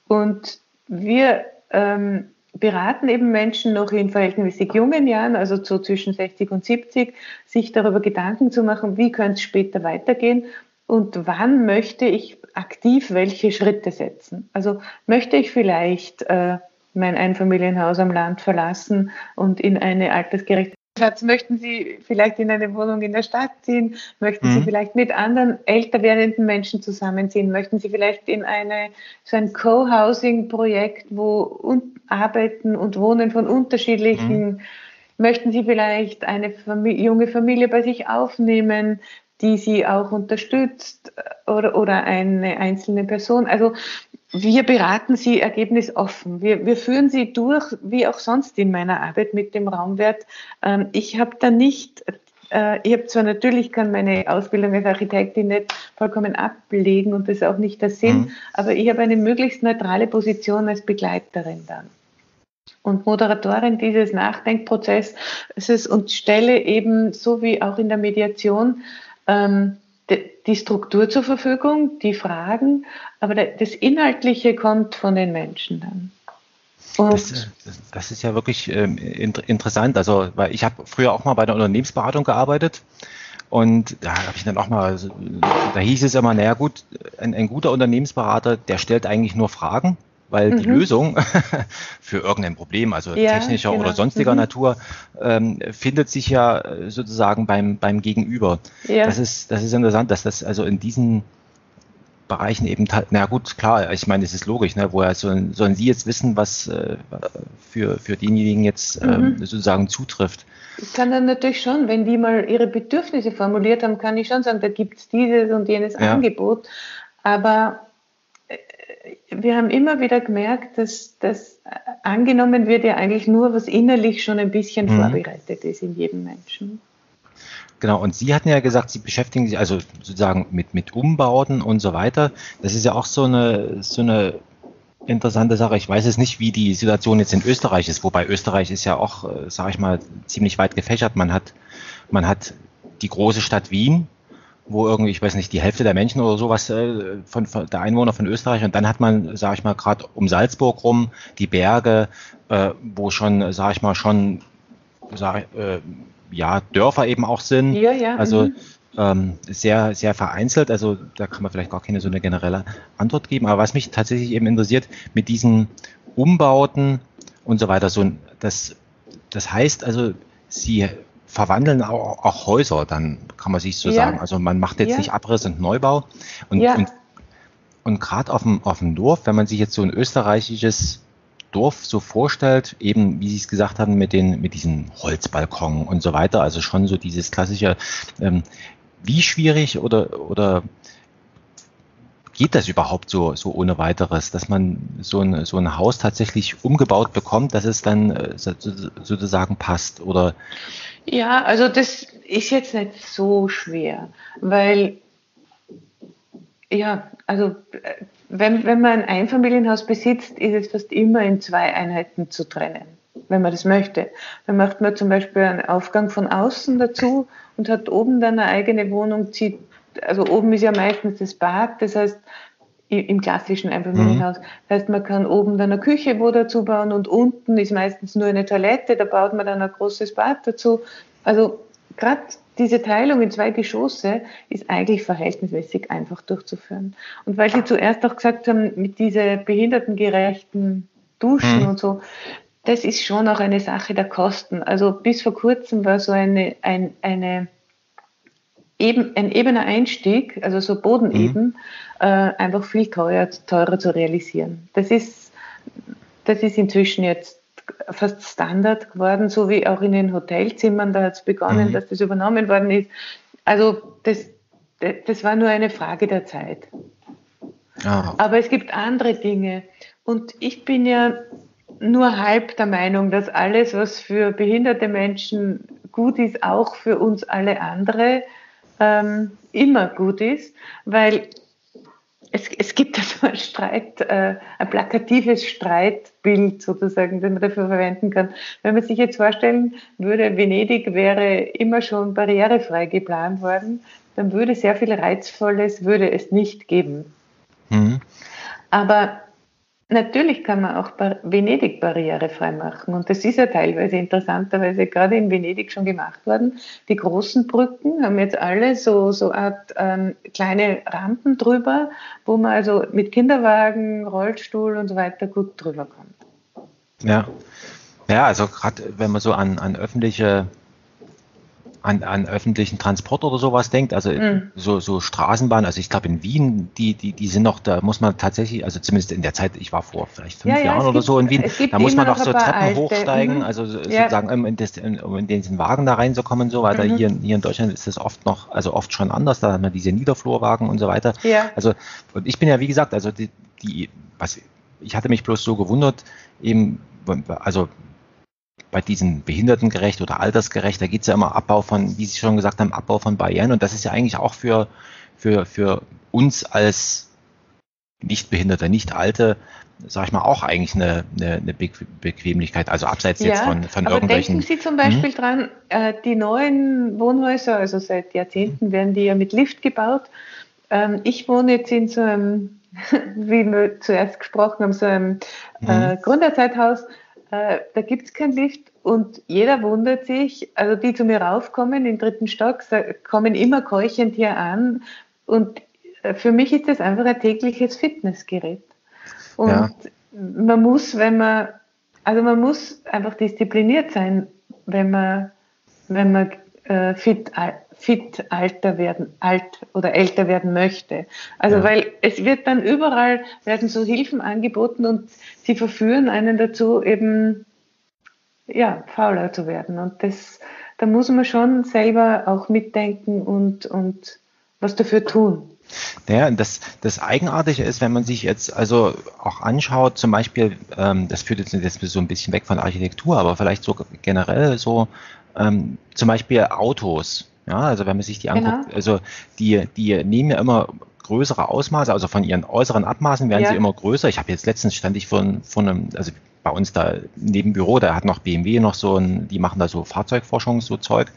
Und wir ähm, beraten eben Menschen noch in verhältnismäßig jungen Jahren, also so zwischen 60 und 70, sich darüber Gedanken zu machen, wie könnte es später weitergehen und wann möchte ich aktiv welche Schritte setzen. Also möchte ich vielleicht äh, mein Einfamilienhaus am Land verlassen und in eine altersgerechte Platz, möchten Sie vielleicht in eine Wohnung in der Stadt ziehen? Möchten mhm. Sie vielleicht mit anderen älter werdenden Menschen zusammenziehen? Möchten Sie vielleicht in eine, so ein Co-Housing-Projekt, wo un Arbeiten und Wohnen von unterschiedlichen, mhm. möchten Sie vielleicht eine Familie, junge Familie bei sich aufnehmen, die Sie auch unterstützt oder, oder eine einzelne Person? Also wir beraten Sie ergebnisoffen. Wir, wir führen Sie durch, wie auch sonst in meiner Arbeit mit dem Raumwert. Ähm, ich habe da nicht, äh, ich habe zwar natürlich, kann meine Ausbildung als Architektin nicht vollkommen ablegen und das ist auch nicht der Sinn, mhm. aber ich habe eine möglichst neutrale Position als Begleiterin dann und Moderatorin dieses Nachdenkprozesses und stelle eben, so wie auch in der Mediation, ähm, die Struktur zur Verfügung, die Fragen, aber das Inhaltliche kommt von den Menschen dann. Das, äh, das, ist ja wirklich ähm, interessant. Also, weil ich habe früher auch mal bei der Unternehmensberatung gearbeitet und da habe ich dann auch mal, da hieß es immer, naja gut, ein, ein guter Unternehmensberater, der stellt eigentlich nur Fragen weil mhm. die Lösung <laughs> für irgendein Problem, also ja, technischer genau. oder sonstiger mhm. Natur, ähm, findet sich ja äh, sozusagen beim, beim Gegenüber. Ja. Das, ist, das ist interessant, dass das also in diesen Bereichen eben, na gut, klar, ich meine, es ist logisch, ne, woher sollen, sollen Sie jetzt wissen, was äh, für, für denjenigen jetzt ähm, mhm. sozusagen zutrifft? Ich kann dann natürlich schon, wenn die mal ihre Bedürfnisse formuliert haben, kann ich schon sagen, da gibt es dieses und jenes ja. Angebot. Aber wir haben immer wieder gemerkt, dass, dass angenommen wird ja eigentlich nur, was innerlich schon ein bisschen mhm. vorbereitet ist in jedem Menschen. Genau, und Sie hatten ja gesagt, Sie beschäftigen sich also sozusagen mit, mit Umbauten und so weiter. Das ist ja auch so eine, so eine interessante Sache. Ich weiß es nicht, wie die Situation jetzt in Österreich ist, wobei Österreich ist ja auch, äh, sage ich mal, ziemlich weit gefächert. Man hat, man hat die große Stadt Wien, wo irgendwie, ich weiß nicht, die Hälfte der Menschen oder sowas äh, von, von der Einwohner von Österreich und dann hat man, sage ich mal, gerade um Salzburg rum die Berge, äh, wo schon, sage ich mal, schon sag, äh, ja, Dörfer eben auch sind. Ja, ja. Also mhm. ähm, sehr, sehr vereinzelt. Also da kann man vielleicht gar keine so eine generelle Antwort geben. Aber was mich tatsächlich eben interessiert, mit diesen Umbauten und so weiter, so das, das heißt also, sie verwandeln auch, auch Häuser, dann kann man sich so ja. sagen. Also man macht jetzt ja. nicht Abriss und Neubau. Und, ja. und, und gerade auf dem, auf dem Dorf, wenn man sich jetzt so ein österreichisches Dorf so vorstellt, eben wie Sie es gesagt haben, mit den mit diesen Holzbalkonen und so weiter, also schon so dieses klassische, ähm, wie schwierig oder oder geht das überhaupt so, so ohne weiteres, dass man so ein, so ein Haus tatsächlich umgebaut bekommt, dass es dann äh, sozusagen passt? Oder? Ja, also das ist jetzt nicht so schwer, weil ja, also äh, wenn, wenn man ein Einfamilienhaus besitzt, ist es fast immer in zwei Einheiten zu trennen, wenn man das möchte. Dann macht man zum Beispiel einen Aufgang von außen dazu und hat oben dann eine eigene Wohnung, zieht, also oben ist ja meistens das Bad, das heißt, im klassischen Einfamilienhaus. Mhm. Das heißt, man kann oben dann eine Küche wo dazu bauen und unten ist meistens nur eine Toilette, da baut man dann ein großes Bad dazu. Also gerade diese Teilung in zwei Geschosse ist eigentlich verhältnismäßig einfach durchzuführen. Und weil Sie zuerst auch gesagt haben, mit diesen behindertengerechten Duschen mhm. und so, das ist schon auch eine Sache der Kosten. Also bis vor kurzem war so eine, ein, eine eben, ein ebener Einstieg, also so Bodeneben, mhm. äh, einfach viel teuer, teurer zu realisieren. Das ist, das ist inzwischen jetzt fast Standard geworden, so wie auch in den Hotelzimmern, da hat es begonnen, mhm. dass das übernommen worden ist. Also das, das war nur eine Frage der Zeit. Ah. Aber es gibt andere Dinge. Und ich bin ja nur halb der Meinung, dass alles, was für behinderte Menschen gut ist, auch für uns alle andere ähm, immer gut ist, weil es, es gibt also <laughs> ein Streit, äh, ein plakatives Streitbild sozusagen, den man dafür verwenden kann. Wenn man sich jetzt vorstellen würde, Venedig wäre immer schon barrierefrei geplant worden, dann würde sehr viel Reizvolles würde es nicht geben. Mhm. Aber Natürlich kann man auch Venedig barrierefrei machen und das ist ja teilweise interessanterweise gerade in Venedig schon gemacht worden. Die großen Brücken haben jetzt alle so so Art ähm, kleine Rampen drüber, wo man also mit Kinderwagen, Rollstuhl und so weiter gut drüber kommt. Ja, ja, also gerade wenn man so an, an öffentliche an, an öffentlichen Transport oder sowas denkt, also mhm. so, so Straßenbahn, also ich glaube in Wien, die, die, die sind noch, da muss man tatsächlich, also zumindest in der Zeit, ich war vor vielleicht fünf ja, Jahren ja, oder gibt, so in Wien, da muss man noch so Treppen alte. hochsteigen, mhm. also ja. sozusagen um in, das, um in diesen Wagen da reinzukommen und so weiter. Mhm. Hier, hier in Deutschland ist das oft noch, also oft schon anders, da hat man diese Niederflurwagen und so weiter. Ja. Also, und ich bin ja wie gesagt, also die, die was, ich hatte mich bloß so gewundert, eben, also bei diesen behindertengerecht oder altersgerecht, da geht es ja immer Abbau von, wie Sie schon gesagt haben, Abbau von Barrieren. Und das ist ja eigentlich auch für, für, für uns als Nichtbehinderte, Nicht-Alte, sag ich mal, auch eigentlich eine, eine, eine Bequemlichkeit, also abseits ja, jetzt von, von aber irgendwelchen. Denken Sie zum Beispiel hm? dran, äh, die neuen Wohnhäuser, also seit Jahrzehnten werden die ja mit Lift gebaut. Ähm, ich wohne jetzt in so einem, <laughs> wie wir zuerst gesprochen haben, so einem äh, mhm. Gründerzeithaus äh, da gibt es kein Lift und jeder wundert sich, also die zu mir raufkommen im dritten Stock, kommen immer keuchend hier an und äh, für mich ist das einfach ein tägliches Fitnessgerät. Und ja. man muss, wenn man, also man muss einfach diszipliniert sein, wenn man, wenn man äh, fit fit alter werden, alt oder älter werden möchte. Also ja. weil es wird dann überall werden so Hilfen angeboten und sie verführen einen dazu eben ja fauler zu werden und das da muss man schon selber auch mitdenken und und was dafür tun. Naja, das, das Eigenartige ist, wenn man sich jetzt also auch anschaut, zum Beispiel, ähm, das führt jetzt, jetzt so ein bisschen weg von Architektur, aber vielleicht so generell so, ähm, zum Beispiel Autos. Ja, also wenn man sich die genau. anguckt, also die, die nehmen ja immer größere Ausmaße, also von ihren äußeren Abmaßen werden ja. sie immer größer. Ich habe jetzt letztens stand ich von, von einem, also bei uns da neben Büro, da hat noch BMW noch so ein, die machen da so Fahrzeugforschung, so Zeug.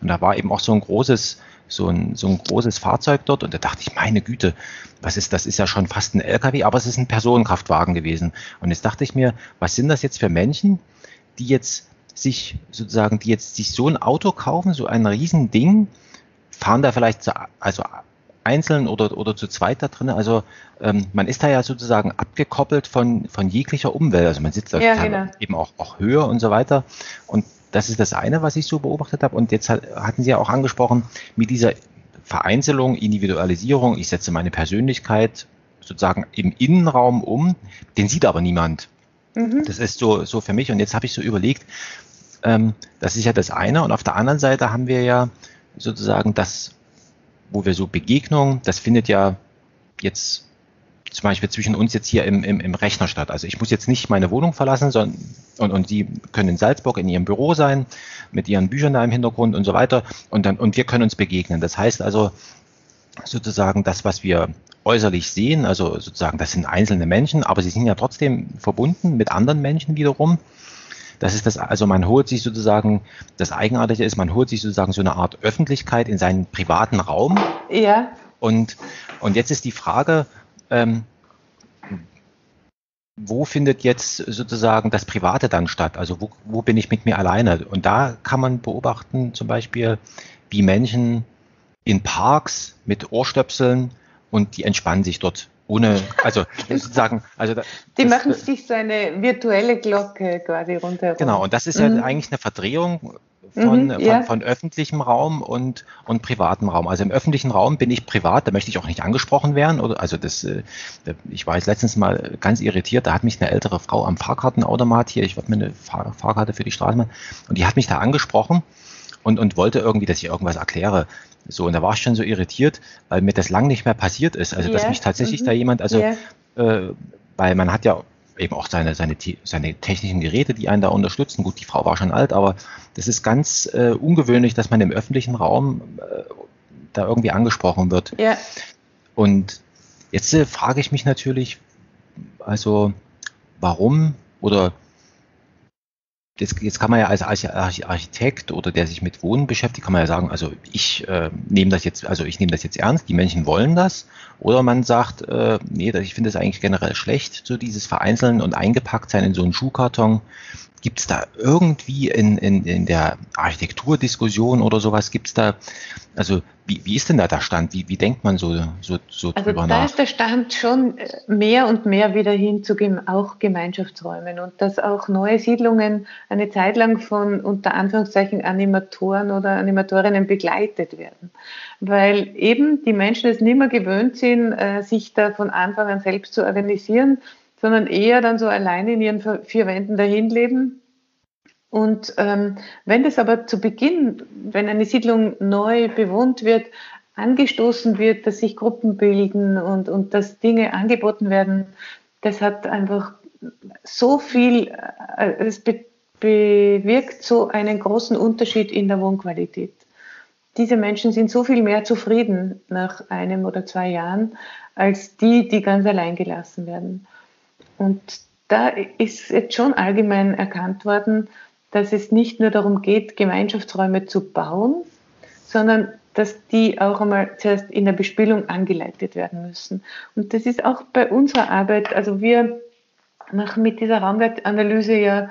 Und da war eben auch so ein großes so ein, so ein großes Fahrzeug dort und da dachte ich, meine Güte, was ist, das ist ja schon fast ein LKW, aber es ist ein Personenkraftwagen gewesen. Und jetzt dachte ich mir, was sind das jetzt für Menschen, die jetzt sich sozusagen, die jetzt sich so ein Auto kaufen, so ein Riesending, fahren da vielleicht zu, also einzeln oder, oder zu zweit da drin. Also ähm, man ist da ja sozusagen abgekoppelt von, von jeglicher Umwelt. Also man sitzt da ja, genau. eben auch, auch höher und so weiter. Und das ist das eine, was ich so beobachtet habe. Und jetzt hatten Sie ja auch angesprochen, mit dieser Vereinzelung, Individualisierung, ich setze meine Persönlichkeit sozusagen im Innenraum um, den sieht aber niemand. Mhm. Das ist so, so für mich. Und jetzt habe ich so überlegt, ähm, das ist ja das eine. Und auf der anderen Seite haben wir ja sozusagen das, wo wir so Begegnungen, das findet ja jetzt zum Beispiel zwischen uns jetzt hier im, im, im Rechner statt. Also ich muss jetzt nicht meine Wohnung verlassen, sondern und, und Sie können in Salzburg in Ihrem Büro sein, mit Ihren Büchern da im Hintergrund und so weiter. Und dann, und wir können uns begegnen. Das heißt also sozusagen das, was wir äußerlich sehen, also sozusagen, das sind einzelne Menschen, aber sie sind ja trotzdem verbunden mit anderen Menschen wiederum. Das ist das, also man holt sich sozusagen, das Eigenartige ist, man holt sich sozusagen so eine Art Öffentlichkeit in seinen privaten Raum. Ja. Und, und jetzt ist die Frage, ähm, wo findet jetzt sozusagen das Private dann statt? Also wo, wo bin ich mit mir alleine? Und da kann man beobachten zum Beispiel, wie Menschen in Parks mit Ohrstöpseln und die entspannen sich dort ohne, also <laughs> sozusagen, also da, die das, machen sich so eine virtuelle Glocke quasi runter. Genau, und das ist mhm. ja eigentlich eine Verdrehung von, mhm, ja. von, von, öffentlichem Raum und, und privatem Raum. Also im öffentlichen Raum bin ich privat, da möchte ich auch nicht angesprochen werden. Oder, also das, äh, ich war jetzt letztens mal ganz irritiert, da hat mich eine ältere Frau am Fahrkartenautomat hier, ich wollte mir eine Fahr Fahrkarte für die Straßenbahn, und die hat mich da angesprochen und, und wollte irgendwie, dass ich irgendwas erkläre. So, und da war ich schon so irritiert, weil mir das lang nicht mehr passiert ist. Also, yeah. dass mich tatsächlich mhm. da jemand, also, yeah. äh, weil man hat ja eben auch seine, seine, seine technischen Geräte, die einen da unterstützen. Gut, die Frau war schon alt, aber das ist ganz äh, ungewöhnlich, dass man im öffentlichen Raum äh, da irgendwie angesprochen wird. Ja. Und jetzt äh, frage ich mich natürlich, also warum oder jetzt, jetzt kann man ja als Architekt oder der sich mit Wohnen beschäftigt, kann man ja sagen, also ich äh, nehme das jetzt, also ich nehme das jetzt ernst, die Menschen wollen das. Oder man sagt, äh, nee, ich finde das eigentlich generell schlecht, so dieses Vereinzeln und eingepackt sein in so einen Schuhkarton. Gibt es da irgendwie in, in, in der Architekturdiskussion oder sowas, gibt es da, also wie, wie ist denn da der Stand? Wie, wie denkt man so, so, so also drüber nach? Also da ist der Stand schon äh, mehr und mehr wieder hin zu auch Gemeinschaftsräumen und dass auch neue Siedlungen eine Zeit lang von unter Anführungszeichen Animatoren oder Animatorinnen begleitet werden. Weil eben die Menschen es nicht mehr gewöhnt sind, äh, sich da von Anfang an selbst zu organisieren, sondern eher dann so alleine in ihren vier Wänden dahin leben. Und ähm, wenn das aber zu Beginn, wenn eine Siedlung neu bewohnt wird, angestoßen wird, dass sich Gruppen bilden und, und dass Dinge angeboten werden, das hat einfach so viel, äh, es be bewirkt so einen großen Unterschied in der Wohnqualität. Diese Menschen sind so viel mehr zufrieden nach einem oder zwei Jahren als die, die ganz allein gelassen werden. Und da ist jetzt schon allgemein erkannt worden, dass es nicht nur darum geht, Gemeinschaftsräume zu bauen, sondern dass die auch einmal zuerst in der Bespielung angeleitet werden müssen. Und das ist auch bei unserer Arbeit, also wir machen mit dieser Raumwertanalyse ja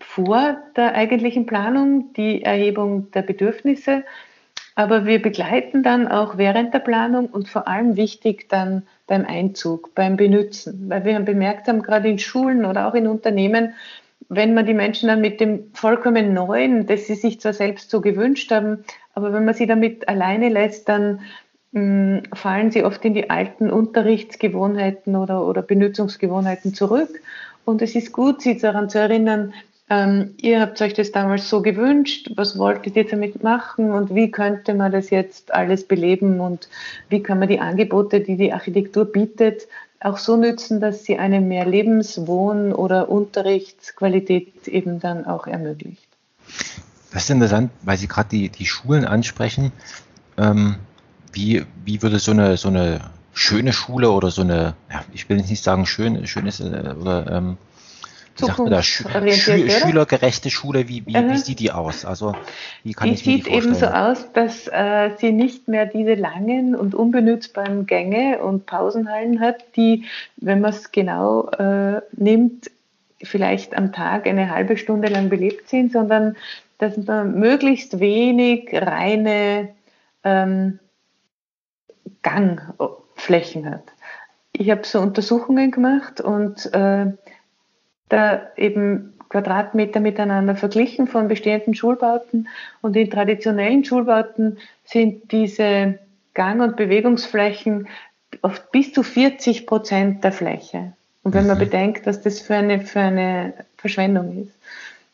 vor der eigentlichen Planung die Erhebung der Bedürfnisse, aber wir begleiten dann auch während der Planung und vor allem wichtig dann beim Einzug, beim Benutzen, weil wir bemerkt haben, gerade in Schulen oder auch in Unternehmen, wenn man die Menschen dann mit dem vollkommen Neuen, das sie sich zwar selbst so gewünscht haben, Aber wenn man sie damit alleine lässt, dann mh, mm, fallen sie oft in die alten Unterrichtsgewohnheiten oder, oder Benutzungsgewohnheiten zurück. Und es ist gut, sie daran zu erinnern, ähm, ihr habt euch das damals so gewünscht, was wolltet ihr damit machen und wie könnte man das jetzt alles beleben und wie kann man die Angebote, die die Architektur bietet, auch so nützen, dass sie eine mehr Lebens-, Wohn- oder Unterrichtsqualität eben dann auch ermöglicht. Das ist interessant, weil Sie gerade die, die Schulen ansprechen. Ähm, wie, wie würde so eine, so eine schöne Schule oder so eine, ja, ich will nicht sagen schön, schönes äh, oder ähm, wie sagt man da, Schü Schü schülergerechte Schule, wie, wie, wie, sieht die aus? Also wie kann die ich mir die vorstellen? sieht eben so aus, dass äh, sie nicht mehr diese langen und unbenutzbaren Gänge und Pausenhallen hat, die, wenn man es genau äh, nimmt, vielleicht am Tag eine halbe Stunde lang belebt sind, sondern dass man möglichst wenig reine ähm, Gangflächen hat. Ich habe so Untersuchungen gemacht und äh, da eben Quadratmeter miteinander verglichen von bestehenden Schulbauten. Und in traditionellen Schulbauten sind diese Gang- und Bewegungsflächen oft bis zu 40 Prozent der Fläche. Und wenn man mhm. bedenkt, dass das für eine, für eine Verschwendung ist.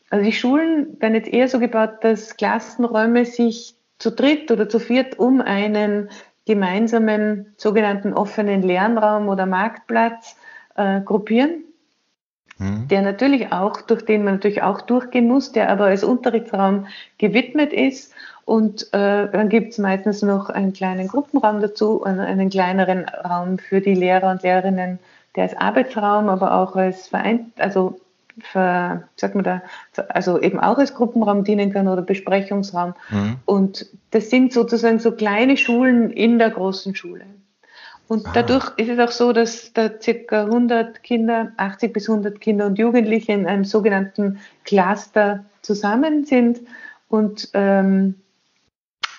Also die Schulen werden jetzt eher so gebaut, dass Klassenräume sich zu dritt oder zu viert um einen gemeinsamen sogenannten offenen Lernraum oder Marktplatz äh, gruppieren Mhm. der natürlich auch, durch den man natürlich auch durchgehen muss, der aber als Unterrichtsraum gewidmet ist. Und äh, dann gibt es meistens noch einen kleinen Gruppenraum dazu, einen, einen kleineren Raum für die Lehrer und Lehrerinnen, der als Arbeitsraum, aber auch als Vereint, also für, sagt man da, also eben auch als Gruppenraum dienen kann oder Besprechungsraum. Mhm. Und das sind sozusagen so kleine Schulen in der großen Schule. Und ah. dadurch ist es auch so, dass da circa 100 Kinder, 80 bis 100 Kinder und Jugendliche in einem sogenannten Cluster zusammen sind und ähm,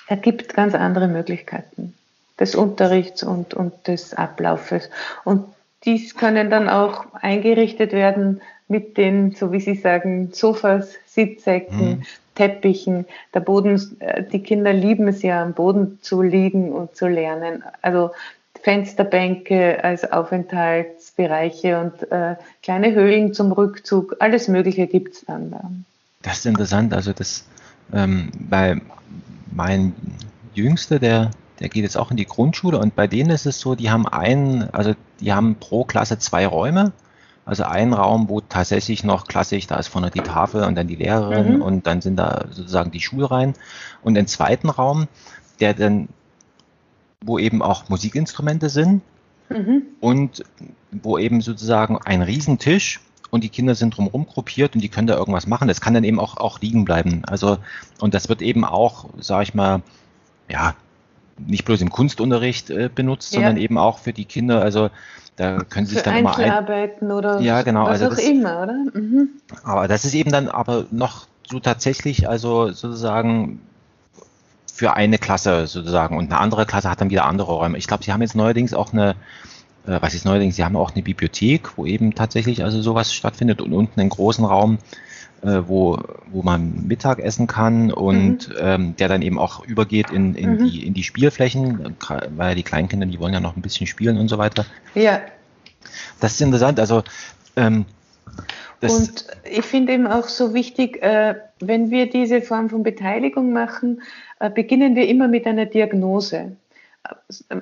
ergibt ganz andere Möglichkeiten des Unterrichts und, und des Ablaufes. Und dies können dann auch eingerichtet werden mit den, so wie Sie sagen, Sofas, Sitzsäcken, mhm. Teppichen. Der Boden, äh, die Kinder lieben es ja, am Boden zu liegen und zu lernen. Also Fensterbänke als Aufenthaltsbereiche und äh, kleine Höhlen zum Rückzug. Alles Mögliche gibt es dann da. Das ist interessant. Also das ähm, bei mein Jüngster, der, der geht jetzt auch in die Grundschule und bei denen ist es so, die haben einen, also die haben pro Klasse zwei Räume. Also ein Raum, wo tatsächlich noch klassisch, da ist vorne die Tafel und dann die Lehrerin mhm. und dann sind da sozusagen die Schulreihen. Und den zweiten Raum, der dann wo eben auch Musikinstrumente sind mhm. und wo eben sozusagen ein Riesentisch und die Kinder sind drumherum gruppiert und die können da irgendwas machen. Das kann dann eben auch, auch liegen bleiben. Also, und das wird eben auch, sage ich mal, ja, nicht bloß im Kunstunterricht äh, benutzt, ja. sondern eben auch für die Kinder. Also da können sie sich dann immer ein oder ja, genau, was also auch das, immer, oder? Mhm. Aber das ist eben dann aber noch so tatsächlich, also sozusagen für eine Klasse sozusagen und eine andere Klasse hat dann wieder andere Räume. Ich glaube, sie haben jetzt neuerdings auch eine, äh, was ist neuerdings, sie haben auch eine Bibliothek, wo eben tatsächlich also sowas stattfindet und unten einen großen Raum, äh, wo, wo man Mittag essen kann und mhm. ähm, der dann eben auch übergeht in, in, mhm. die, in die Spielflächen, weil die Kleinkinder, die wollen ja noch ein bisschen spielen und so weiter. Ja. Das ist interessant. Also ähm, und ich finde eben auch so wichtig, äh, wenn wir diese Form von Beteiligung machen, äh, beginnen wir immer mit einer Diagnose.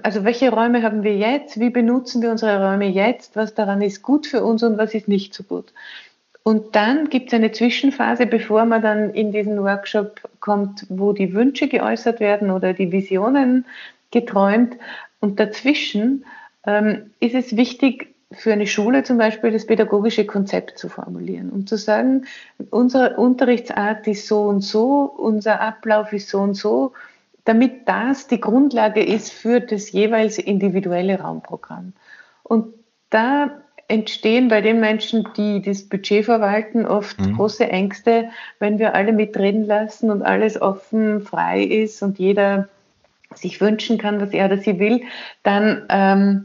Also welche Räume haben wir jetzt? Wie benutzen wir unsere Räume jetzt? Was daran ist gut für uns und was ist nicht so gut? Und dann gibt es eine Zwischenphase, bevor man dann in diesen Workshop kommt, wo die Wünsche geäußert werden oder die Visionen geträumt. Und dazwischen ähm, ist es wichtig, für eine Schule zum Beispiel das pädagogische Konzept zu formulieren und zu sagen, unsere Unterrichtsart ist so und so, unser Ablauf ist so und so, damit das die Grundlage ist für das jeweils individuelle Raumprogramm. Und da entstehen bei den Menschen, die das Budget verwalten, oft mhm. große Ängste, wenn wir alle mitreden lassen und alles offen, frei ist und jeder sich wünschen kann, was er oder sie will, dann ähm,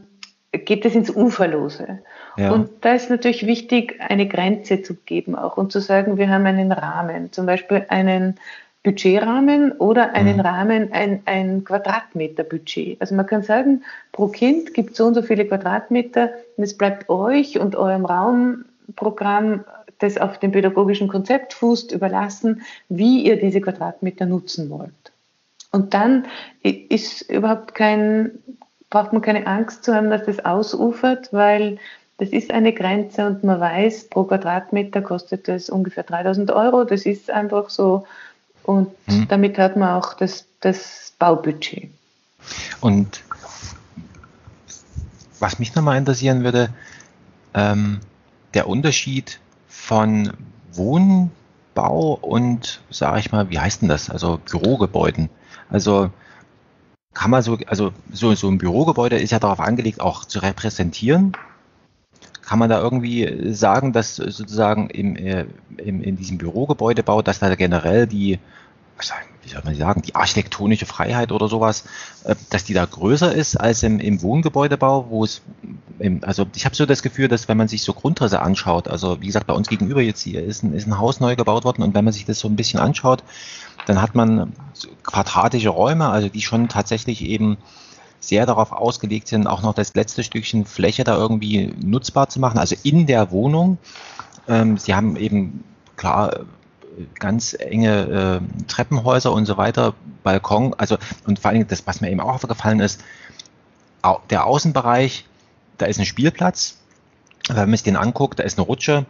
geht es ins Uferlose. Ja. Und da ist natürlich wichtig, eine Grenze zu geben auch und zu sagen, wir haben einen Rahmen, zum Beispiel einen Budgetrahmen oder einen mhm. Rahmen, ein, ein Quadratmeter-Budget. Also man kann sagen, pro Kind gibt es so und so viele Quadratmeter und es bleibt euch und eurem Raumprogramm, das auf dem pädagogischen Konzept fußt, überlassen, wie ihr diese Quadratmeter nutzen wollt. Und dann ist überhaupt kein, braucht man keine Angst zu haben, dass das ausufert, weil das ist eine Grenze und man weiß, pro Quadratmeter kostet das ungefähr 3000 Euro. Das ist einfach so und hm. damit hat man auch das, das Baubudget. Und was mich nochmal interessieren würde, ähm, der Unterschied von Wohnbau und, sage ich mal, wie heißt denn das? Also Bürogebäuden. Also kann man so, also so, so ein Bürogebäude ist ja darauf angelegt, auch zu repräsentieren. Kann man da irgendwie sagen, dass sozusagen im, äh, im, in diesem Bürogebäudebau, dass da generell die, wie soll man sagen, die architektonische Freiheit oder sowas, äh, dass die da größer ist als im, im Wohngebäudebau, wo es, im, also ich habe so das Gefühl, dass wenn man sich so Grundrisse anschaut, also wie gesagt, bei uns gegenüber jetzt hier ist ein, ist ein Haus neu gebaut worden und wenn man sich das so ein bisschen anschaut, dann hat man quadratische Räume, also die schon tatsächlich eben sehr darauf ausgelegt sind, auch noch das letzte Stückchen Fläche da irgendwie nutzbar zu machen, also in der Wohnung. Ähm, sie haben eben klar ganz enge äh, Treppenhäuser und so weiter, Balkon, also und vor allem das, was mir eben auch aufgefallen ist, au der Außenbereich, da ist ein Spielplatz, wenn man sich den anguckt, da ist eine Rutsche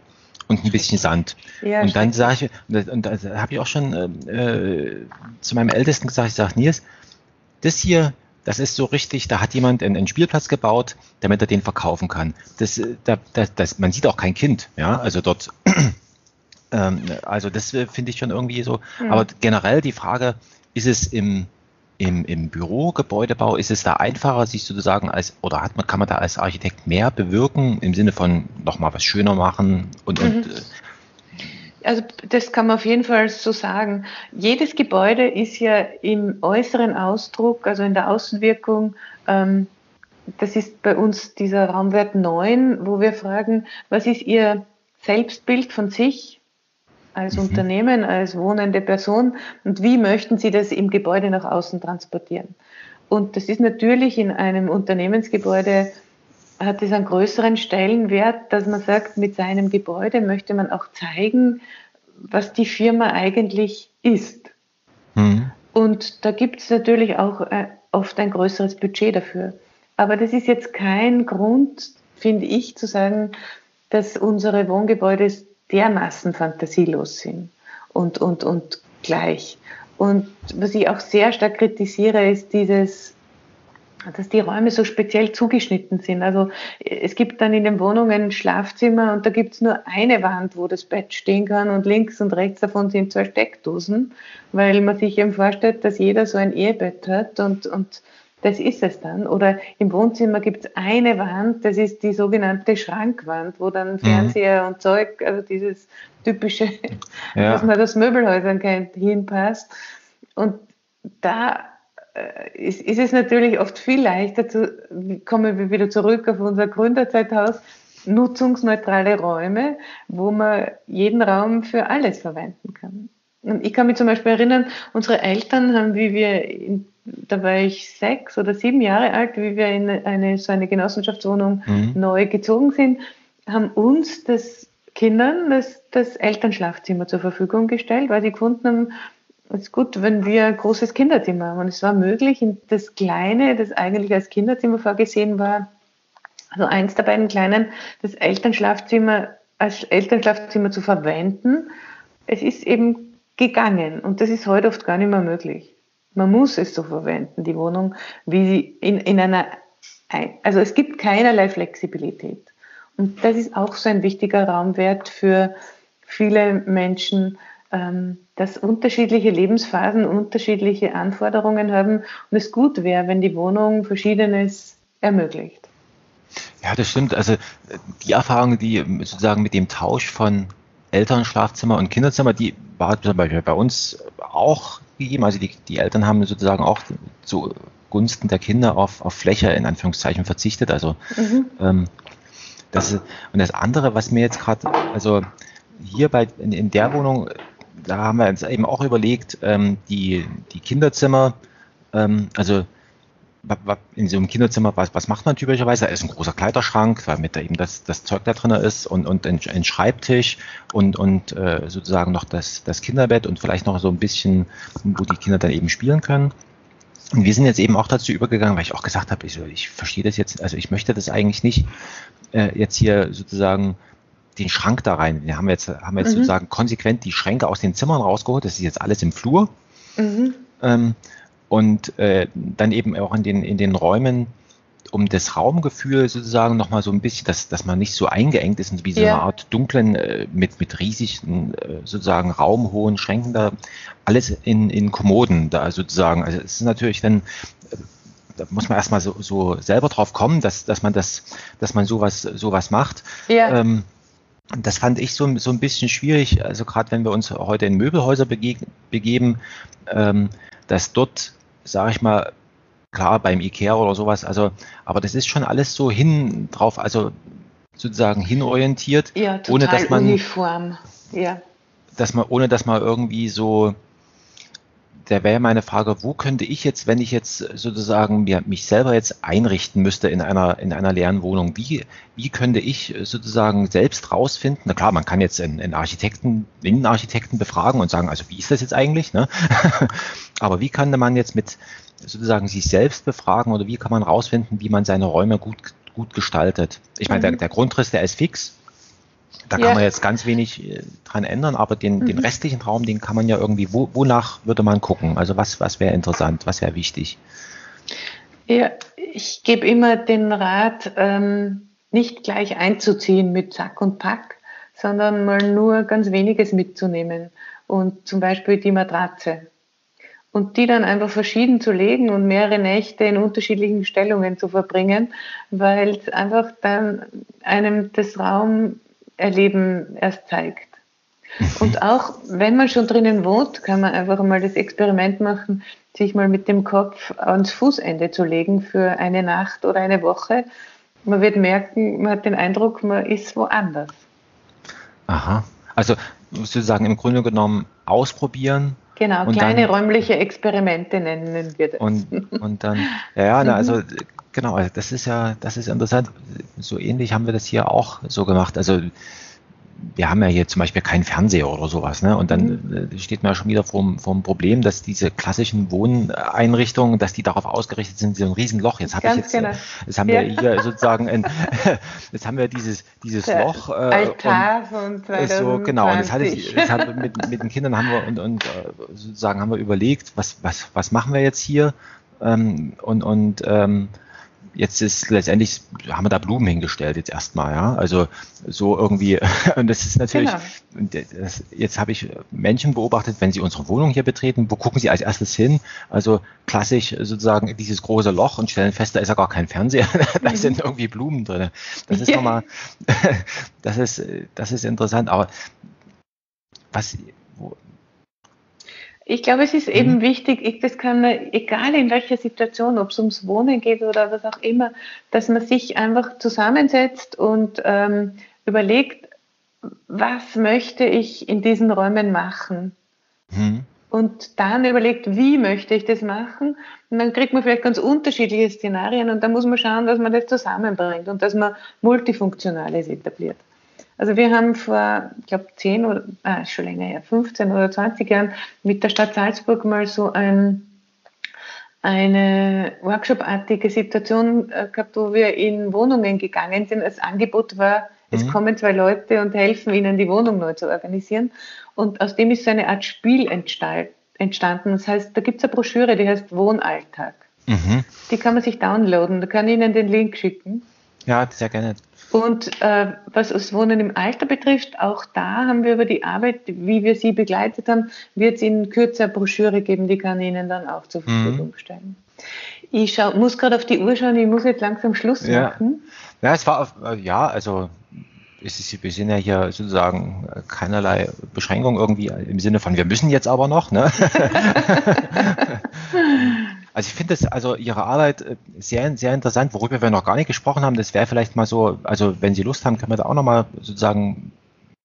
und ein bisschen Sand. Ja, und dann sage ich, und da, da habe ich auch schon äh, zu meinem Ältesten gesagt, ich sage, Nils, das hier, das ist so richtig, da hat jemand einen, einen, Spielplatz gebaut, damit er den verkaufen kann. Das, äh, da, das, das, man sieht auch kein Kind, ja, also dort, ähm, also das äh, finde ich schon irgendwie so. Mhm. Aber generell die Frage, ist es im, im, im Bürogebäudebau, ist es da einfacher, sich sozusagen als, oder hat man, kann man da als Architekt mehr bewirken im Sinne von nochmal was schöner machen und, mhm. und äh, also das kann man auf jeden Fall so sagen. Jedes Gebäude ist ja im äußeren Ausdruck, also in der Außenwirkung, ähm, das ist bei uns dieser Raumwert 9, wo wir fragen, was ist Ihr Selbstbild von sich als mhm. Unternehmen, als wohnende Person und wie möchten Sie das im Gebäude nach außen transportieren? Und das ist natürlich in einem Unternehmensgebäude hat es einen größeren Stellenwert, dass man sagt, mit seinem Gebäude möchte man auch zeigen, was die Firma eigentlich ist. Mhm. Und da gibt es natürlich auch äh, oft ein größeres Budget dafür. Aber das ist jetzt kein Grund, finde ich, zu sagen, dass unsere Wohngebäude dermaßen fantasielos sind und, und, und gleich. Und was ich auch sehr stark kritisiere, ist dieses dass die Räume so speziell zugeschnitten sind. Also es gibt dann in den Wohnungen Schlafzimmer und da gibt es nur eine Wand, wo das Bett stehen kann und links und rechts davon sind zwei Steckdosen, weil man sich eben vorstellt, dass jeder so ein Ehebett hat und, und das ist es dann. Oder im Wohnzimmer gibt es eine Wand, das ist die sogenannte Schrankwand, wo dann mhm. Fernseher mhm. und Zeug, also dieses typische, ja. was man aus Möbelhäusern kennt, hinpasst. Und da äh, ist, ist es natürlich oft viel leichter, zu, kommen wir wieder zurück auf unser Gründerzeithaus, nutzungsneutrale Räume, wo man jeden Raum für alles verwenden kann. Und ich kann mich zum Beispiel erinnern, unsere Eltern haben, wie wir, in, da war ich sechs oder sieben Jahre alt, wie wir in eine, so eine Genossenschaftswohnung mhm. neu gezogen sind, haben uns das Kindern das, das Elternschlafzimmer zur Verfügung gestellt, weil sie gefunden haben, es ist gut, wenn wir ein großes Kinderzimmer haben. Und es war möglich, das Kleine, das eigentlich als Kinderzimmer vorgesehen war, also eins der beiden Kleinen, das Elternschlafzimmer als Elternschlafzimmer zu verwenden. Es ist eben gegangen und das ist heute oft gar nicht mehr möglich. Man muss es so verwenden, die Wohnung, wie sie in, in einer, also es gibt keinerlei Flexibilität. Und das ist auch so ein wichtiger Raumwert für viele Menschen, ähm, dass unterschiedliche Lebensphasen unterschiedliche Anforderungen haben und es gut wäre, wenn die Wohnung Verschiedenes ermöglicht. Ja, das stimmt. Also die Erfahrung, die sozusagen mit dem Tausch von Elternschlafzimmer und Kinderzimmer, die war zum Beispiel bei uns auch gegeben. Also die, die Eltern haben sozusagen auch zugunsten der Kinder auf, auf Fläche in Anführungszeichen verzichtet. Also mhm. ähm, das und das andere, was mir jetzt gerade, also hier bei in, in der Wohnung da haben wir uns eben auch überlegt, ähm, die, die Kinderzimmer, ähm, also in so einem Kinderzimmer, was, was macht man typischerweise? Da ist ein großer Kleiderschrank, damit da eben das, das Zeug da drin ist und, und ein, ein Schreibtisch und, und äh, sozusagen noch das, das Kinderbett und vielleicht noch so ein bisschen, wo die Kinder dann eben spielen können. Und wir sind jetzt eben auch dazu übergegangen, weil ich auch gesagt habe, ich, ich verstehe das jetzt, also ich möchte das eigentlich nicht äh, jetzt hier sozusagen den Schrank da rein. Wir haben jetzt, haben jetzt mhm. sozusagen konsequent die Schränke aus den Zimmern rausgeholt. Das ist jetzt alles im Flur. Mhm. Ähm, und äh, dann eben auch in den, in den Räumen, um das Raumgefühl sozusagen nochmal so ein bisschen, dass, dass man nicht so eingeengt ist, wie so ja. eine Art dunklen, äh, mit, mit riesigen, äh, sozusagen raumhohen Schränken da, alles in, in Kommoden da sozusagen. Also es ist natürlich dann, äh, da muss man erstmal so, so selber drauf kommen, dass, dass man das, dass man sowas, sowas macht. Ja. Ähm, das fand ich so, so ein bisschen schwierig, also gerade wenn wir uns heute in Möbelhäuser begeben, ähm, dass dort, sage ich mal, klar beim Ikea oder sowas, also, aber das ist schon alles so hin drauf, also sozusagen hinorientiert, ja, ohne dass man uniform. Ja. dass man, ohne dass man irgendwie so da wäre meine Frage, wo könnte ich jetzt, wenn ich jetzt sozusagen mir, mich selber jetzt einrichten müsste in einer, in einer leeren Wohnung, wie, wie könnte ich sozusagen selbst rausfinden? Na klar, man kann jetzt einen, einen Architekten, Innenarchitekten befragen und sagen, also wie ist das jetzt eigentlich? Ne? <laughs> Aber wie könnte man jetzt mit sozusagen sich selbst befragen oder wie kann man rausfinden, wie man seine Räume gut, gut gestaltet? Ich meine, mhm. der, der Grundriss, der ist fix. Da ja. kann man jetzt ganz wenig äh, dran ändern, aber den, mhm. den restlichen Raum, den kann man ja irgendwie, wo, wonach würde man gucken? Also was, was wäre interessant, was wäre wichtig? Ja, ich gebe immer den Rat, ähm, nicht gleich einzuziehen mit Zack und Pack, sondern mal nur ganz weniges mitzunehmen. Und zum Beispiel die Matratze. Und die dann einfach verschieden zu legen und mehrere Nächte in unterschiedlichen Stellungen zu verbringen, weil es einfach dann einem das Raum Erleben erst zeigt. Und <laughs> auch wenn man schon drinnen wohnt, kann man einfach mal das Experiment machen, sich mal mit dem Kopf ans Fußende zu legen für eine Nacht oder eine Woche. Man wird merken, man hat den Eindruck, man ist woanders. Aha. Also sozusagen im Grunde genommen ausprobieren. Genau, kleine dann, räumliche Experimente nennen wir das. Und, und dann, <laughs> ja, ja, also Genau, also das ist ja, das ist interessant. So ähnlich haben wir das hier auch so gemacht. Also wir haben ja hier zum Beispiel keinen Fernseher oder sowas, ne? Und dann mhm. Äh, steht man ja schon wieder vor, vor dem Problem, dass diese klassischen Wohneinrichtungen, dass die darauf ausgerichtet sind, so ein Riesenloch. Jetzt habe ich jetzt, genau. jetzt haben wir hier <laughs> sozusagen ein, <laughs> jetzt haben wir dieses, dieses Der Loch. Äh, Altar von 2020. So, genau, und jetzt hatte ich, jetzt hat, mit, mit den Kindern haben wir und, und äh, sozusagen haben wir überlegt, was, was, was machen wir jetzt hier? Ähm, und, und ähm, jetzt ist letztendlich, haben wir da Blumen hingestellt jetzt erstmal, ja. Also so irgendwie, <laughs> und das ist natürlich, genau. das, jetzt habe ich Menschen beobachtet, wenn sie unsere Wohnung hier betreten, wo gucken sie als erstes hin? Also klassisch sozusagen dieses große Loch und stellen fest, da ist ja gar kein Fernseher, <laughs> da mhm. sind irgendwie Blumen drin. Das ist nochmal, <laughs> das ist, das ist interessant, aber was, ich glaube, es ist eben mhm. wichtig, ich, das kann man, egal in welcher Situation, ob es ums Wohnen geht oder was auch immer, dass man sich einfach zusammensetzt und ähm, überlegt, was möchte ich in diesen Räumen machen? Mhm. Und dann überlegt, wie möchte ich das machen? Und dann kriegt man vielleicht ganz unterschiedliche Szenarien und dann muss man schauen, dass man das zusammenbringt und dass man Multifunktionales etabliert. Also wir haben vor, ich glaube, 10 oder ah, schon länger her, 15 oder 20 Jahren mit der Stadt Salzburg mal so ein, eine Workshop-artige Situation äh, gehabt, wo wir in Wohnungen gegangen sind. Das Angebot war, es mhm. kommen zwei Leute und helfen ihnen, die Wohnung neu zu organisieren. Und aus dem ist so eine Art Spiel entstanden. Das heißt, da gibt es eine Broschüre, die heißt Wohnalltag. Mhm. Die kann man sich downloaden. Da kann ich Ihnen den Link schicken. Ja, sehr gerne. Und äh, was das Wohnen im Alter betrifft, auch da haben wir über die Arbeit, wie wir sie begleitet haben, wird es Ihnen kürzer Broschüre geben, die kann ich Ihnen dann auch zur mhm. Verfügung stellen. Ich schau, muss gerade auf die Uhr schauen, ich muss jetzt langsam Schluss ja. machen. Ja, es war, äh, ja, also ist, wir sind ja hier sozusagen keinerlei Beschränkung irgendwie im Sinne von, wir müssen jetzt aber noch. Ne? <laughs> <laughs> Also ich finde das, also Ihre Arbeit äh, sehr, sehr interessant, worüber wir noch gar nicht gesprochen haben. Das wäre vielleicht mal so, also wenn Sie Lust haben, können wir da auch nochmal sozusagen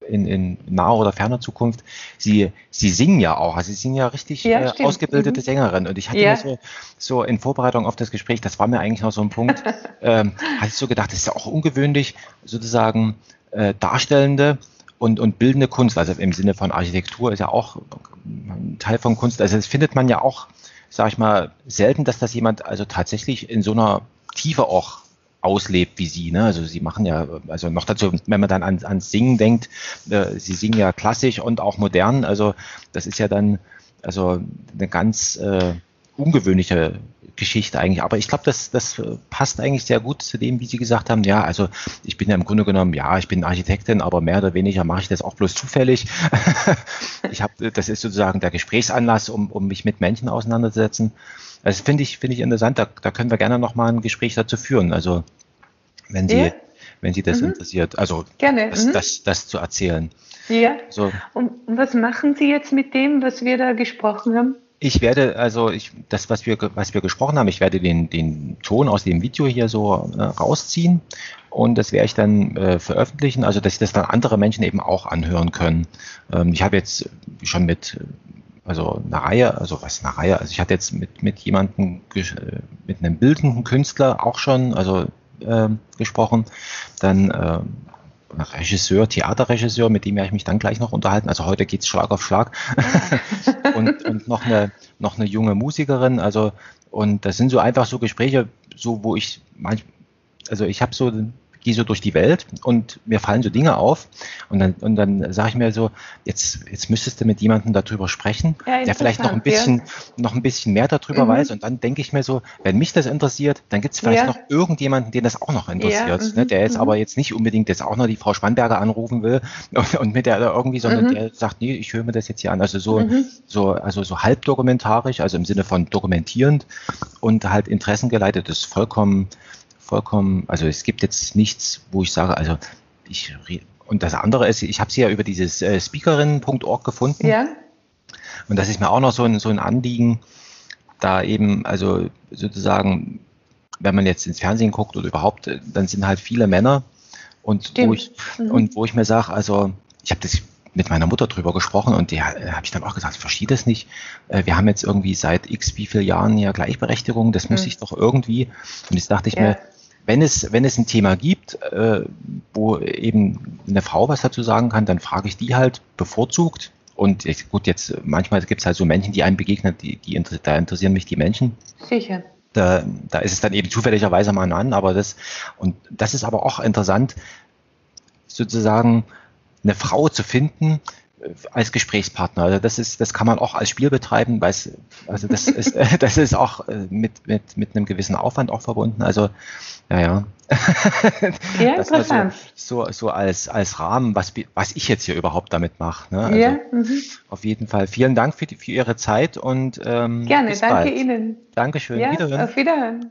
in, in naher oder ferner Zukunft. Sie, Sie singen ja auch, also Sie sind ja richtig ja, äh, ausgebildete mhm. Sängerin. Und ich hatte ja. mir so, so in Vorbereitung auf das Gespräch, das war mir eigentlich noch so ein Punkt, <laughs> ähm, hatte ich so gedacht, das ist ja auch ungewöhnlich, sozusagen äh, Darstellende und, und bildende Kunst, also im Sinne von Architektur ist ja auch ein Teil von Kunst. Also das findet man ja auch, sag ich mal, selten, dass das jemand also tatsächlich in so einer Tiefe auch auslebt wie sie. Ne? Also sie machen ja, also noch dazu, wenn man dann an, ans Singen denkt, äh, sie singen ja klassisch und auch modern. Also das ist ja dann also eine ganz äh, ungewöhnliche Geschichte eigentlich. Aber ich glaube, das, das passt eigentlich sehr gut zu dem, wie Sie gesagt haben. Ja, also ich bin ja im Grunde genommen, ja, ich bin Architektin, aber mehr oder weniger mache ich das auch bloß zufällig. <laughs> ich habe, das ist sozusagen der Gesprächsanlass, um, um mich mit Menschen auseinanderzusetzen. Das finde ich, finde ich interessant. Da, da können wir gerne nochmal ein Gespräch dazu führen. Also wenn Sie, ja. wenn Sie das mhm. interessiert, also gerne. Das, mhm. das, das zu erzählen. Ja. So. Und was machen Sie jetzt mit dem, was wir da gesprochen haben? Ich werde, also ich, das, was wir, was wir gesprochen haben, ich werde den, den Ton aus dem Video hier so äh, rausziehen. Und das werde ich dann äh, veröffentlichen, also dass das dann andere Menschen eben auch anhören können. Ähm, ich habe jetzt schon mit also eine Reihe, also was eine Reihe, also ich hatte jetzt mit, mit jemandem, äh, mit einem bildenden Künstler auch schon, also äh, gesprochen, dann äh, Regisseur, Theaterregisseur, mit dem werde ich mich dann gleich noch unterhalten. Also heute geht's Schlag auf Schlag. <laughs> und, und noch eine noch eine junge Musikerin. Also und das sind so einfach so Gespräche, so wo ich manchmal, also ich habe so gehe so durch die Welt und mir fallen so Dinge auf und dann, und dann sage ich mir so, jetzt, jetzt müsstest du mit jemandem darüber sprechen, ja, der vielleicht noch ein bisschen, ja. noch ein bisschen mehr darüber mhm. weiß und dann denke ich mir so, wenn mich das interessiert, dann gibt es vielleicht ja. noch irgendjemanden, den das auch noch interessiert, ne, der jetzt mhm. aber jetzt nicht unbedingt jetzt auch noch die Frau Spannberger anrufen will und, und mit der irgendwie, sondern mhm. der sagt, nee, ich höre mir das jetzt hier an. Also so, mhm. so, also so halbdokumentarisch, also im Sinne von dokumentierend und halt interessengeleitet, ist vollkommen vollkommen, also es gibt jetzt nichts, wo ich sage, also ich und das andere ist, ich habe sie ja über dieses äh, speakerinnen.org gefunden. Ja. Und das ist mir auch noch so ein, so ein Anliegen, da eben, also sozusagen, wenn man jetzt ins Fernsehen guckt oder überhaupt, äh, dann sind halt viele Männer und wo ich mhm. und wo ich mir sage, also ich habe das mit meiner Mutter drüber gesprochen und die äh, habe ich dann auch gesagt, ich verstehe das nicht. Äh, wir haben jetzt irgendwie seit x wie viel Jahren ja Gleichberechtigung, das mhm. muss ich doch irgendwie. Und jetzt dachte ich ja. mir, wenn es, wenn es ein Thema gibt, äh, wo eben eine Frau was dazu sagen kann, dann frage ich die halt bevorzugt. Und ich, gut, jetzt manchmal gibt es halt so Menschen, die einem begegnen, die, die, da interessieren mich die Menschen. Sicher. Da, da ist es dann eben zufälligerweise mal an, aber das, und das ist aber auch interessant, sozusagen eine Frau zu finden, als Gesprächspartner. Also das ist, das kann man auch als Spiel betreiben, weil es, also das ist, <laughs> das ist auch äh, mit, mit, mit einem gewissen Aufwand auch verbunden. Also, ja, ja. <laughs> Ja, interessant. So, so, so als, als Rahmen, was, was ich jetzt hier überhaupt damit mache. Ne? Also ja. Mhm. Auf jeden Fall. Vielen Dank für, die, für Ihre Zeit und ähm, gerne, danke bald. Ihnen. Dankeschön. Ja, Wiederhören. Auf Wiederhören.